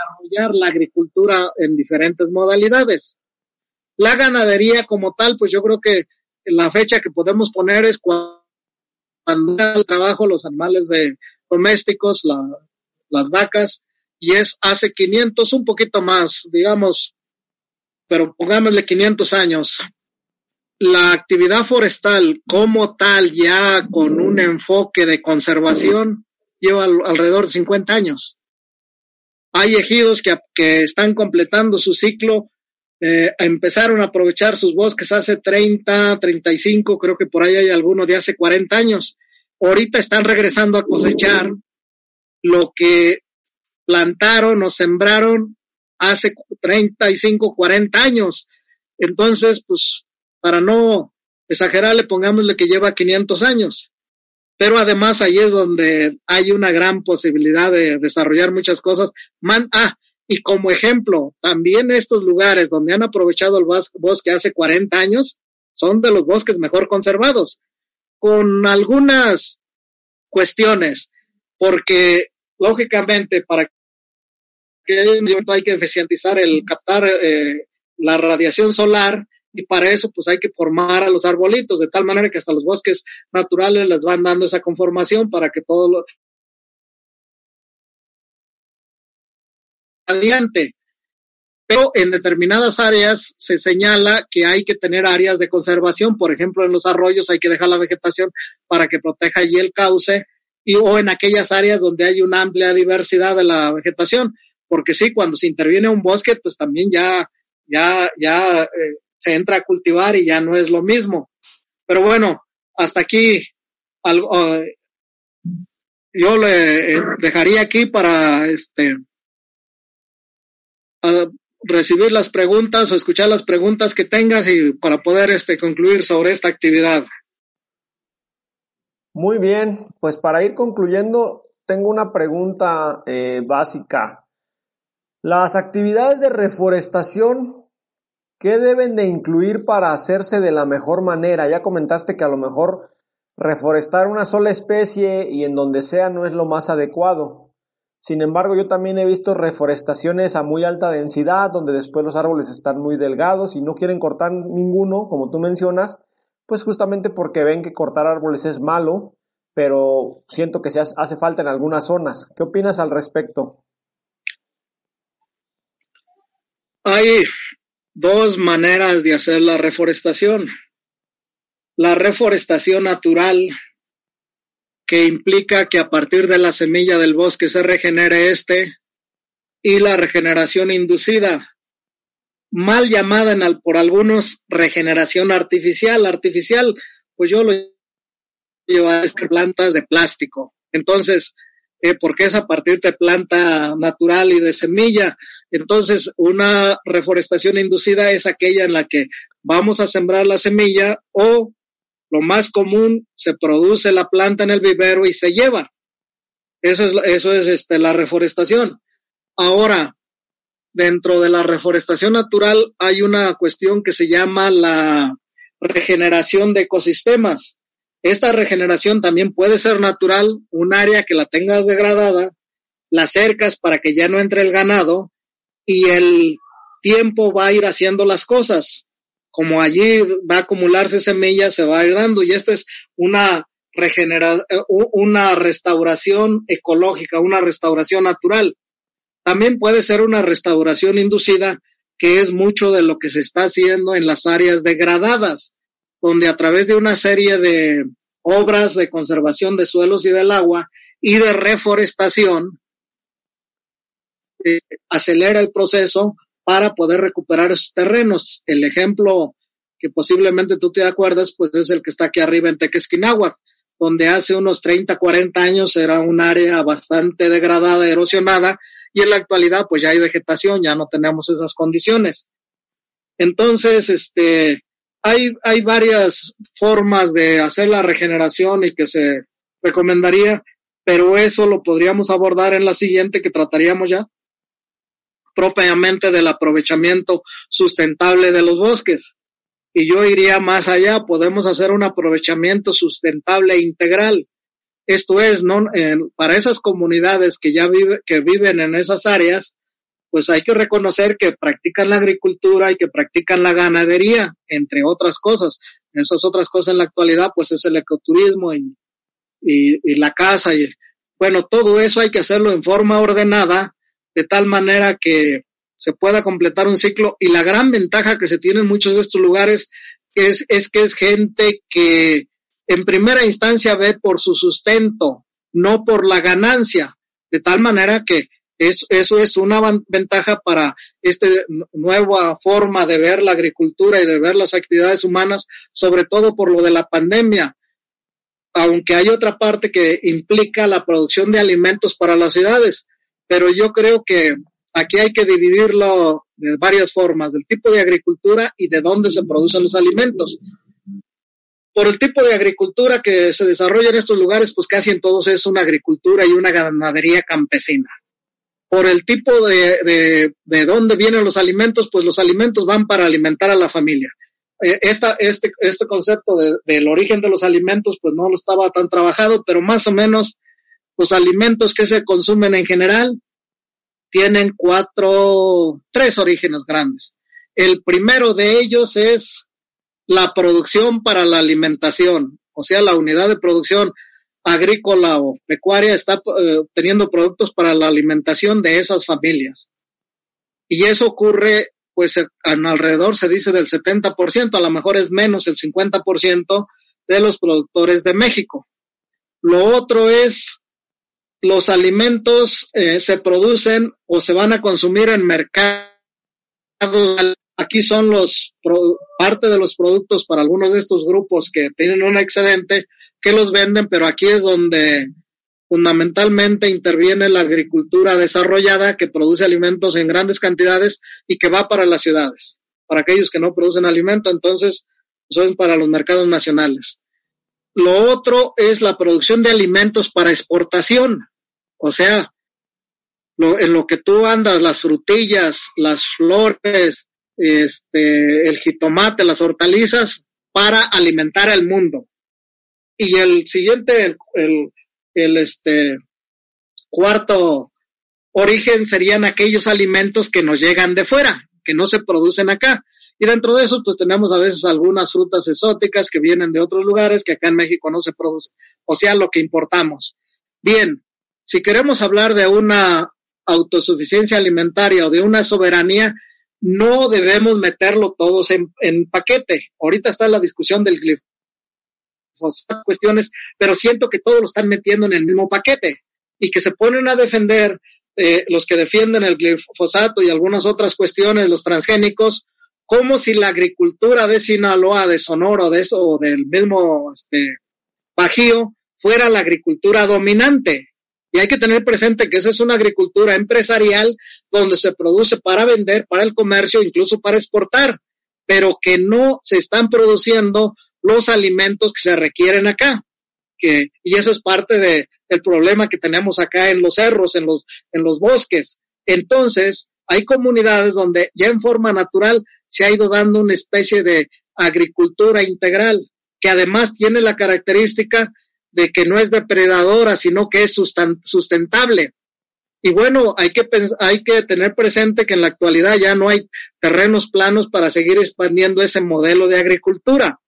C: desarrollar la agricultura en diferentes modalidades. La ganadería como tal, pues yo creo que la fecha que podemos poner es cuando el trabajo los animales domésticos, la, las vacas, y es hace 500, un poquito más, digamos, pero pongámosle 500 años. La actividad forestal como tal, ya con un enfoque de conservación, lleva alrededor de 50 años. Hay ejidos que, están completando su ciclo, eh, empezaron a aprovechar sus bosques hace 30, 35, creo que por ahí hay algunos de hace 40 años. Ahorita están regresando a cosechar lo que plantaron o sembraron hace 35, 40 años. Entonces, pues, para no exagerarle, pongámosle que lleva 500 años pero además ahí es donde hay una gran posibilidad de desarrollar muchas cosas. Man, ah, y como ejemplo, también estos lugares donde han aprovechado el bosque hace 40 años son de los bosques mejor conservados, con algunas cuestiones, porque lógicamente para que hay que eficientizar el captar eh, la radiación solar, y para eso pues hay que formar a los arbolitos de tal manera que hasta los bosques naturales les van dando esa conformación para que todo lo aliante. Pero en determinadas áreas se señala que hay que tener áreas de conservación, por ejemplo, en los arroyos hay que dejar la vegetación para que proteja allí el cauce y o en aquellas áreas donde hay una amplia diversidad de la vegetación, porque sí, cuando se interviene un bosque, pues también ya ya ya eh, se entra a cultivar y ya no es lo mismo. Pero bueno, hasta aquí eh, yo le eh, dejaría aquí para este recibir las preguntas o escuchar las preguntas que tengas y para poder este concluir sobre esta actividad.
B: Muy bien, pues para ir concluyendo, tengo una pregunta eh, básica. Las actividades de reforestación, ¿qué deben de incluir para hacerse de la mejor manera? Ya comentaste que a lo mejor reforestar una sola especie y en donde sea no es lo más adecuado. Sin embargo, yo también he visto reforestaciones a muy alta densidad, donde después los árboles están muy delgados y no quieren cortar ninguno, como tú mencionas, pues justamente porque ven que cortar árboles es malo, pero siento que se hace falta en algunas zonas. ¿Qué opinas al respecto?
C: Hay dos maneras de hacer la reforestación. La reforestación natural, que implica que a partir de la semilla del bosque se regenere este, y la regeneración inducida, mal llamada por algunos regeneración artificial. Artificial, pues yo lo llevo a plantas de plástico. Entonces, porque es a partir de planta natural y de semilla. Entonces, una reforestación inducida es aquella en la que vamos a sembrar la semilla o lo más común, se produce la planta en el vivero y se lleva. Eso es, eso es este, la reforestación. Ahora, dentro de la reforestación natural hay una cuestión que se llama la regeneración de ecosistemas. Esta regeneración también puede ser natural, un área que la tengas degradada, la cercas para que ya no entre el ganado y el tiempo va a ir haciendo las cosas como allí va a acumularse semillas, se va a ir dando. Y esta es una regenera, una restauración ecológica, una restauración natural. También puede ser una restauración inducida, que es mucho de lo que se está haciendo en las áreas degradadas, donde a través de una serie de obras de conservación de suelos y del agua y de reforestación, eh, acelera el proceso para poder recuperar esos terrenos. El ejemplo que posiblemente tú te acuerdas, pues es el que está aquí arriba en Tequesquinahuac, donde hace unos 30, 40 años era un área bastante degradada, erosionada, y en la actualidad pues ya hay vegetación, ya no tenemos esas condiciones. Entonces, este, hay, hay varias formas de hacer la regeneración y que se recomendaría, pero eso lo podríamos abordar en la siguiente que trataríamos ya propiamente del aprovechamiento sustentable de los bosques. Y yo iría más allá, podemos hacer un aprovechamiento sustentable e integral. Esto es, no, para esas comunidades que ya vive, que viven en esas áreas, pues hay que reconocer que practican la agricultura y que practican la ganadería, entre otras cosas. Esas otras cosas en la actualidad, pues es el ecoturismo y, y, la casa. Y, bueno, todo eso hay que hacerlo en forma ordenada de tal manera que se pueda completar un ciclo. Y la gran ventaja que se tiene en muchos de estos lugares es, es que es gente que en primera instancia ve por su sustento, no por la ganancia, de tal manera que eso, eso es una ventaja para esta nueva forma de ver la agricultura y de ver las actividades humanas, sobre todo por lo de la pandemia. Aunque hay otra parte que implica la producción de alimentos para las ciudades, pero yo creo que aquí hay que dividirlo de varias formas, del tipo de agricultura y de dónde se producen los alimentos. Por el tipo de agricultura que se desarrolla en estos lugares, pues casi en todos es una agricultura y una ganadería campesina. Por el tipo de, de, dónde vienen los alimentos, pues los alimentos van para alimentar a la familia. Eh, esta, este, este concepto del origen de los alimentos, pues no lo estaba tan trabajado, pero más o menos los alimentos que se consumen en general tienen cuatro, tres orígenes grandes. El primero de ellos es la producción para la alimentación, o sea, la unidad de producción agrícola o pecuaria está eh, teniendo productos para la alimentación de esas familias. Y eso ocurre, pues, en alrededor se dice del 70%, a lo mejor es menos el 50% de los productores de México. Lo otro es los alimentos eh, se producen o se van a consumir en mercados. Aquí son los parte de los productos para algunos de estos grupos que tienen un excedente, que los venden, pero aquí es donde fundamentalmente interviene la agricultura desarrollada que produce alimentos en grandes cantidades y que va para las ciudades. Para aquellos que no producen alimento, entonces son para los mercados nacionales. Lo otro es la producción de alimentos para exportación. O sea, en lo que tú andas, las frutillas, las flores, este, el jitomate, las hortalizas, para alimentar al mundo. Y el siguiente, el, el, este, cuarto origen serían aquellos alimentos que nos llegan de fuera, que no se producen acá. Y dentro de eso, pues tenemos a veces algunas frutas exóticas que vienen de otros lugares que acá en México no se producen. O sea, lo que importamos. Bien, si queremos hablar de una autosuficiencia alimentaria o de una soberanía, no debemos meterlo todos en, paquete. Ahorita está la discusión del cuestiones, pero siento que todos lo están metiendo en el mismo paquete y que se ponen a defender eh, los que defienden el glifosato y algunas otras cuestiones, los transgénicos, como si la agricultura de Sinaloa, de Sonora, de eso, o del mismo este, Bajío, fuera la agricultura dominante. Y hay que tener presente que esa es una agricultura empresarial donde se produce para vender, para el comercio, incluso para exportar, pero que no se están produciendo los alimentos que se requieren acá. Que, y eso es parte de, del problema que tenemos acá en los cerros, en los, en los bosques. Entonces, hay comunidades donde ya en forma natural se ha ido dando una especie de agricultura integral, que además tiene la característica de que no es depredadora, sino que es sustentable. Y bueno, hay que, hay que tener presente que en la actualidad ya no hay terrenos planos para seguir expandiendo ese modelo de agricultura.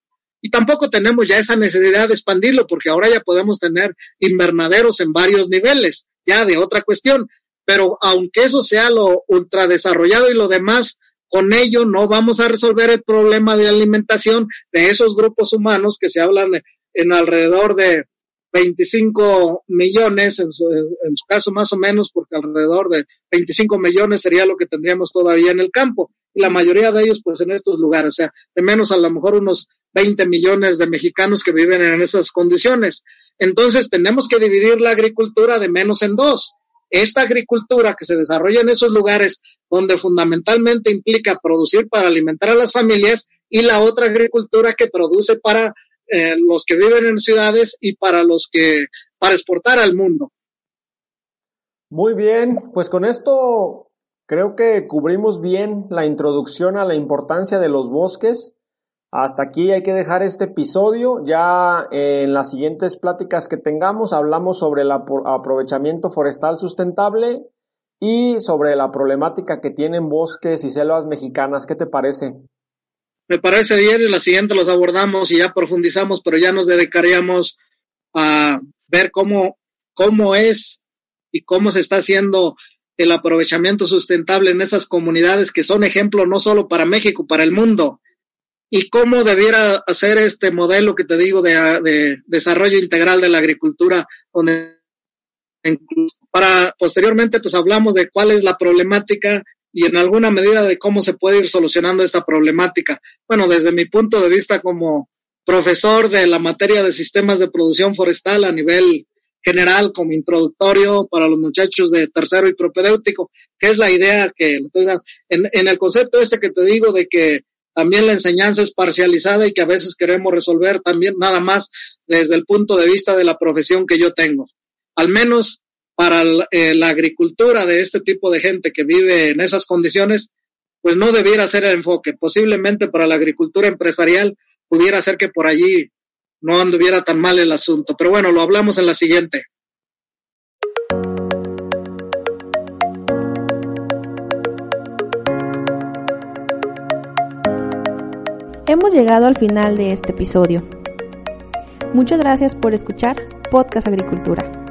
C: Y tampoco tenemos ya esa necesidad de expandirlo, porque ahora ya podemos tener invernaderos en varios niveles, ya de otra cuestión. Pero aunque eso sea lo ultradesarrollado y lo demás, con ello no vamos a resolver el problema de alimentación de esos grupos humanos que se hablan en alrededor de 25 millones, en su, en su, caso más o menos, porque alrededor de 25 millones sería lo que tendríamos todavía en el campo. Y la mayoría de ellos, pues en estos lugares, o sea, de menos a lo mejor unos 20 millones de mexicanos que viven en esas condiciones. Entonces, tenemos que dividir la agricultura de menos en dos. Esta agricultura que se desarrolla en esos lugares donde fundamentalmente implica producir para alimentar a las familias y la otra agricultura que produce para eh, los que viven en ciudades y para los que, para exportar al mundo.
B: Muy bien, pues con esto creo que cubrimos bien la introducción a la importancia de los bosques. Hasta aquí hay que dejar este episodio. Ya en las siguientes pláticas que tengamos hablamos sobre el aprovechamiento forestal sustentable y sobre la problemática que tienen bosques y selvas mexicanas. ¿Qué te parece?
C: Me parece bien y la siguiente los abordamos y ya profundizamos, pero ya nos dedicaríamos a ver cómo, cómo es y cómo se está haciendo el aprovechamiento sustentable en esas comunidades que son ejemplo no solo para México, para el mundo, y cómo debiera hacer este modelo que te digo de, de desarrollo integral de la agricultura, para posteriormente pues hablamos de cuál es la problemática y en alguna medida de cómo se puede ir solucionando esta problemática. Bueno, desde mi punto de vista como profesor de la materia de sistemas de producción forestal a nivel general como introductorio para los muchachos de tercero y propedéutico, que es la idea que en, en el concepto este que te digo de que también la enseñanza es parcializada y que a veces queremos resolver también nada más desde el punto de vista de la profesión que yo tengo. Al menos para eh, la agricultura de este tipo de gente que vive en esas condiciones, pues no debiera ser el enfoque. Posiblemente para la agricultura empresarial pudiera ser que por allí no anduviera tan mal el asunto. Pero bueno, lo hablamos en la siguiente.
A: Hemos llegado al final de este episodio. Muchas gracias por escuchar Podcast Agricultura.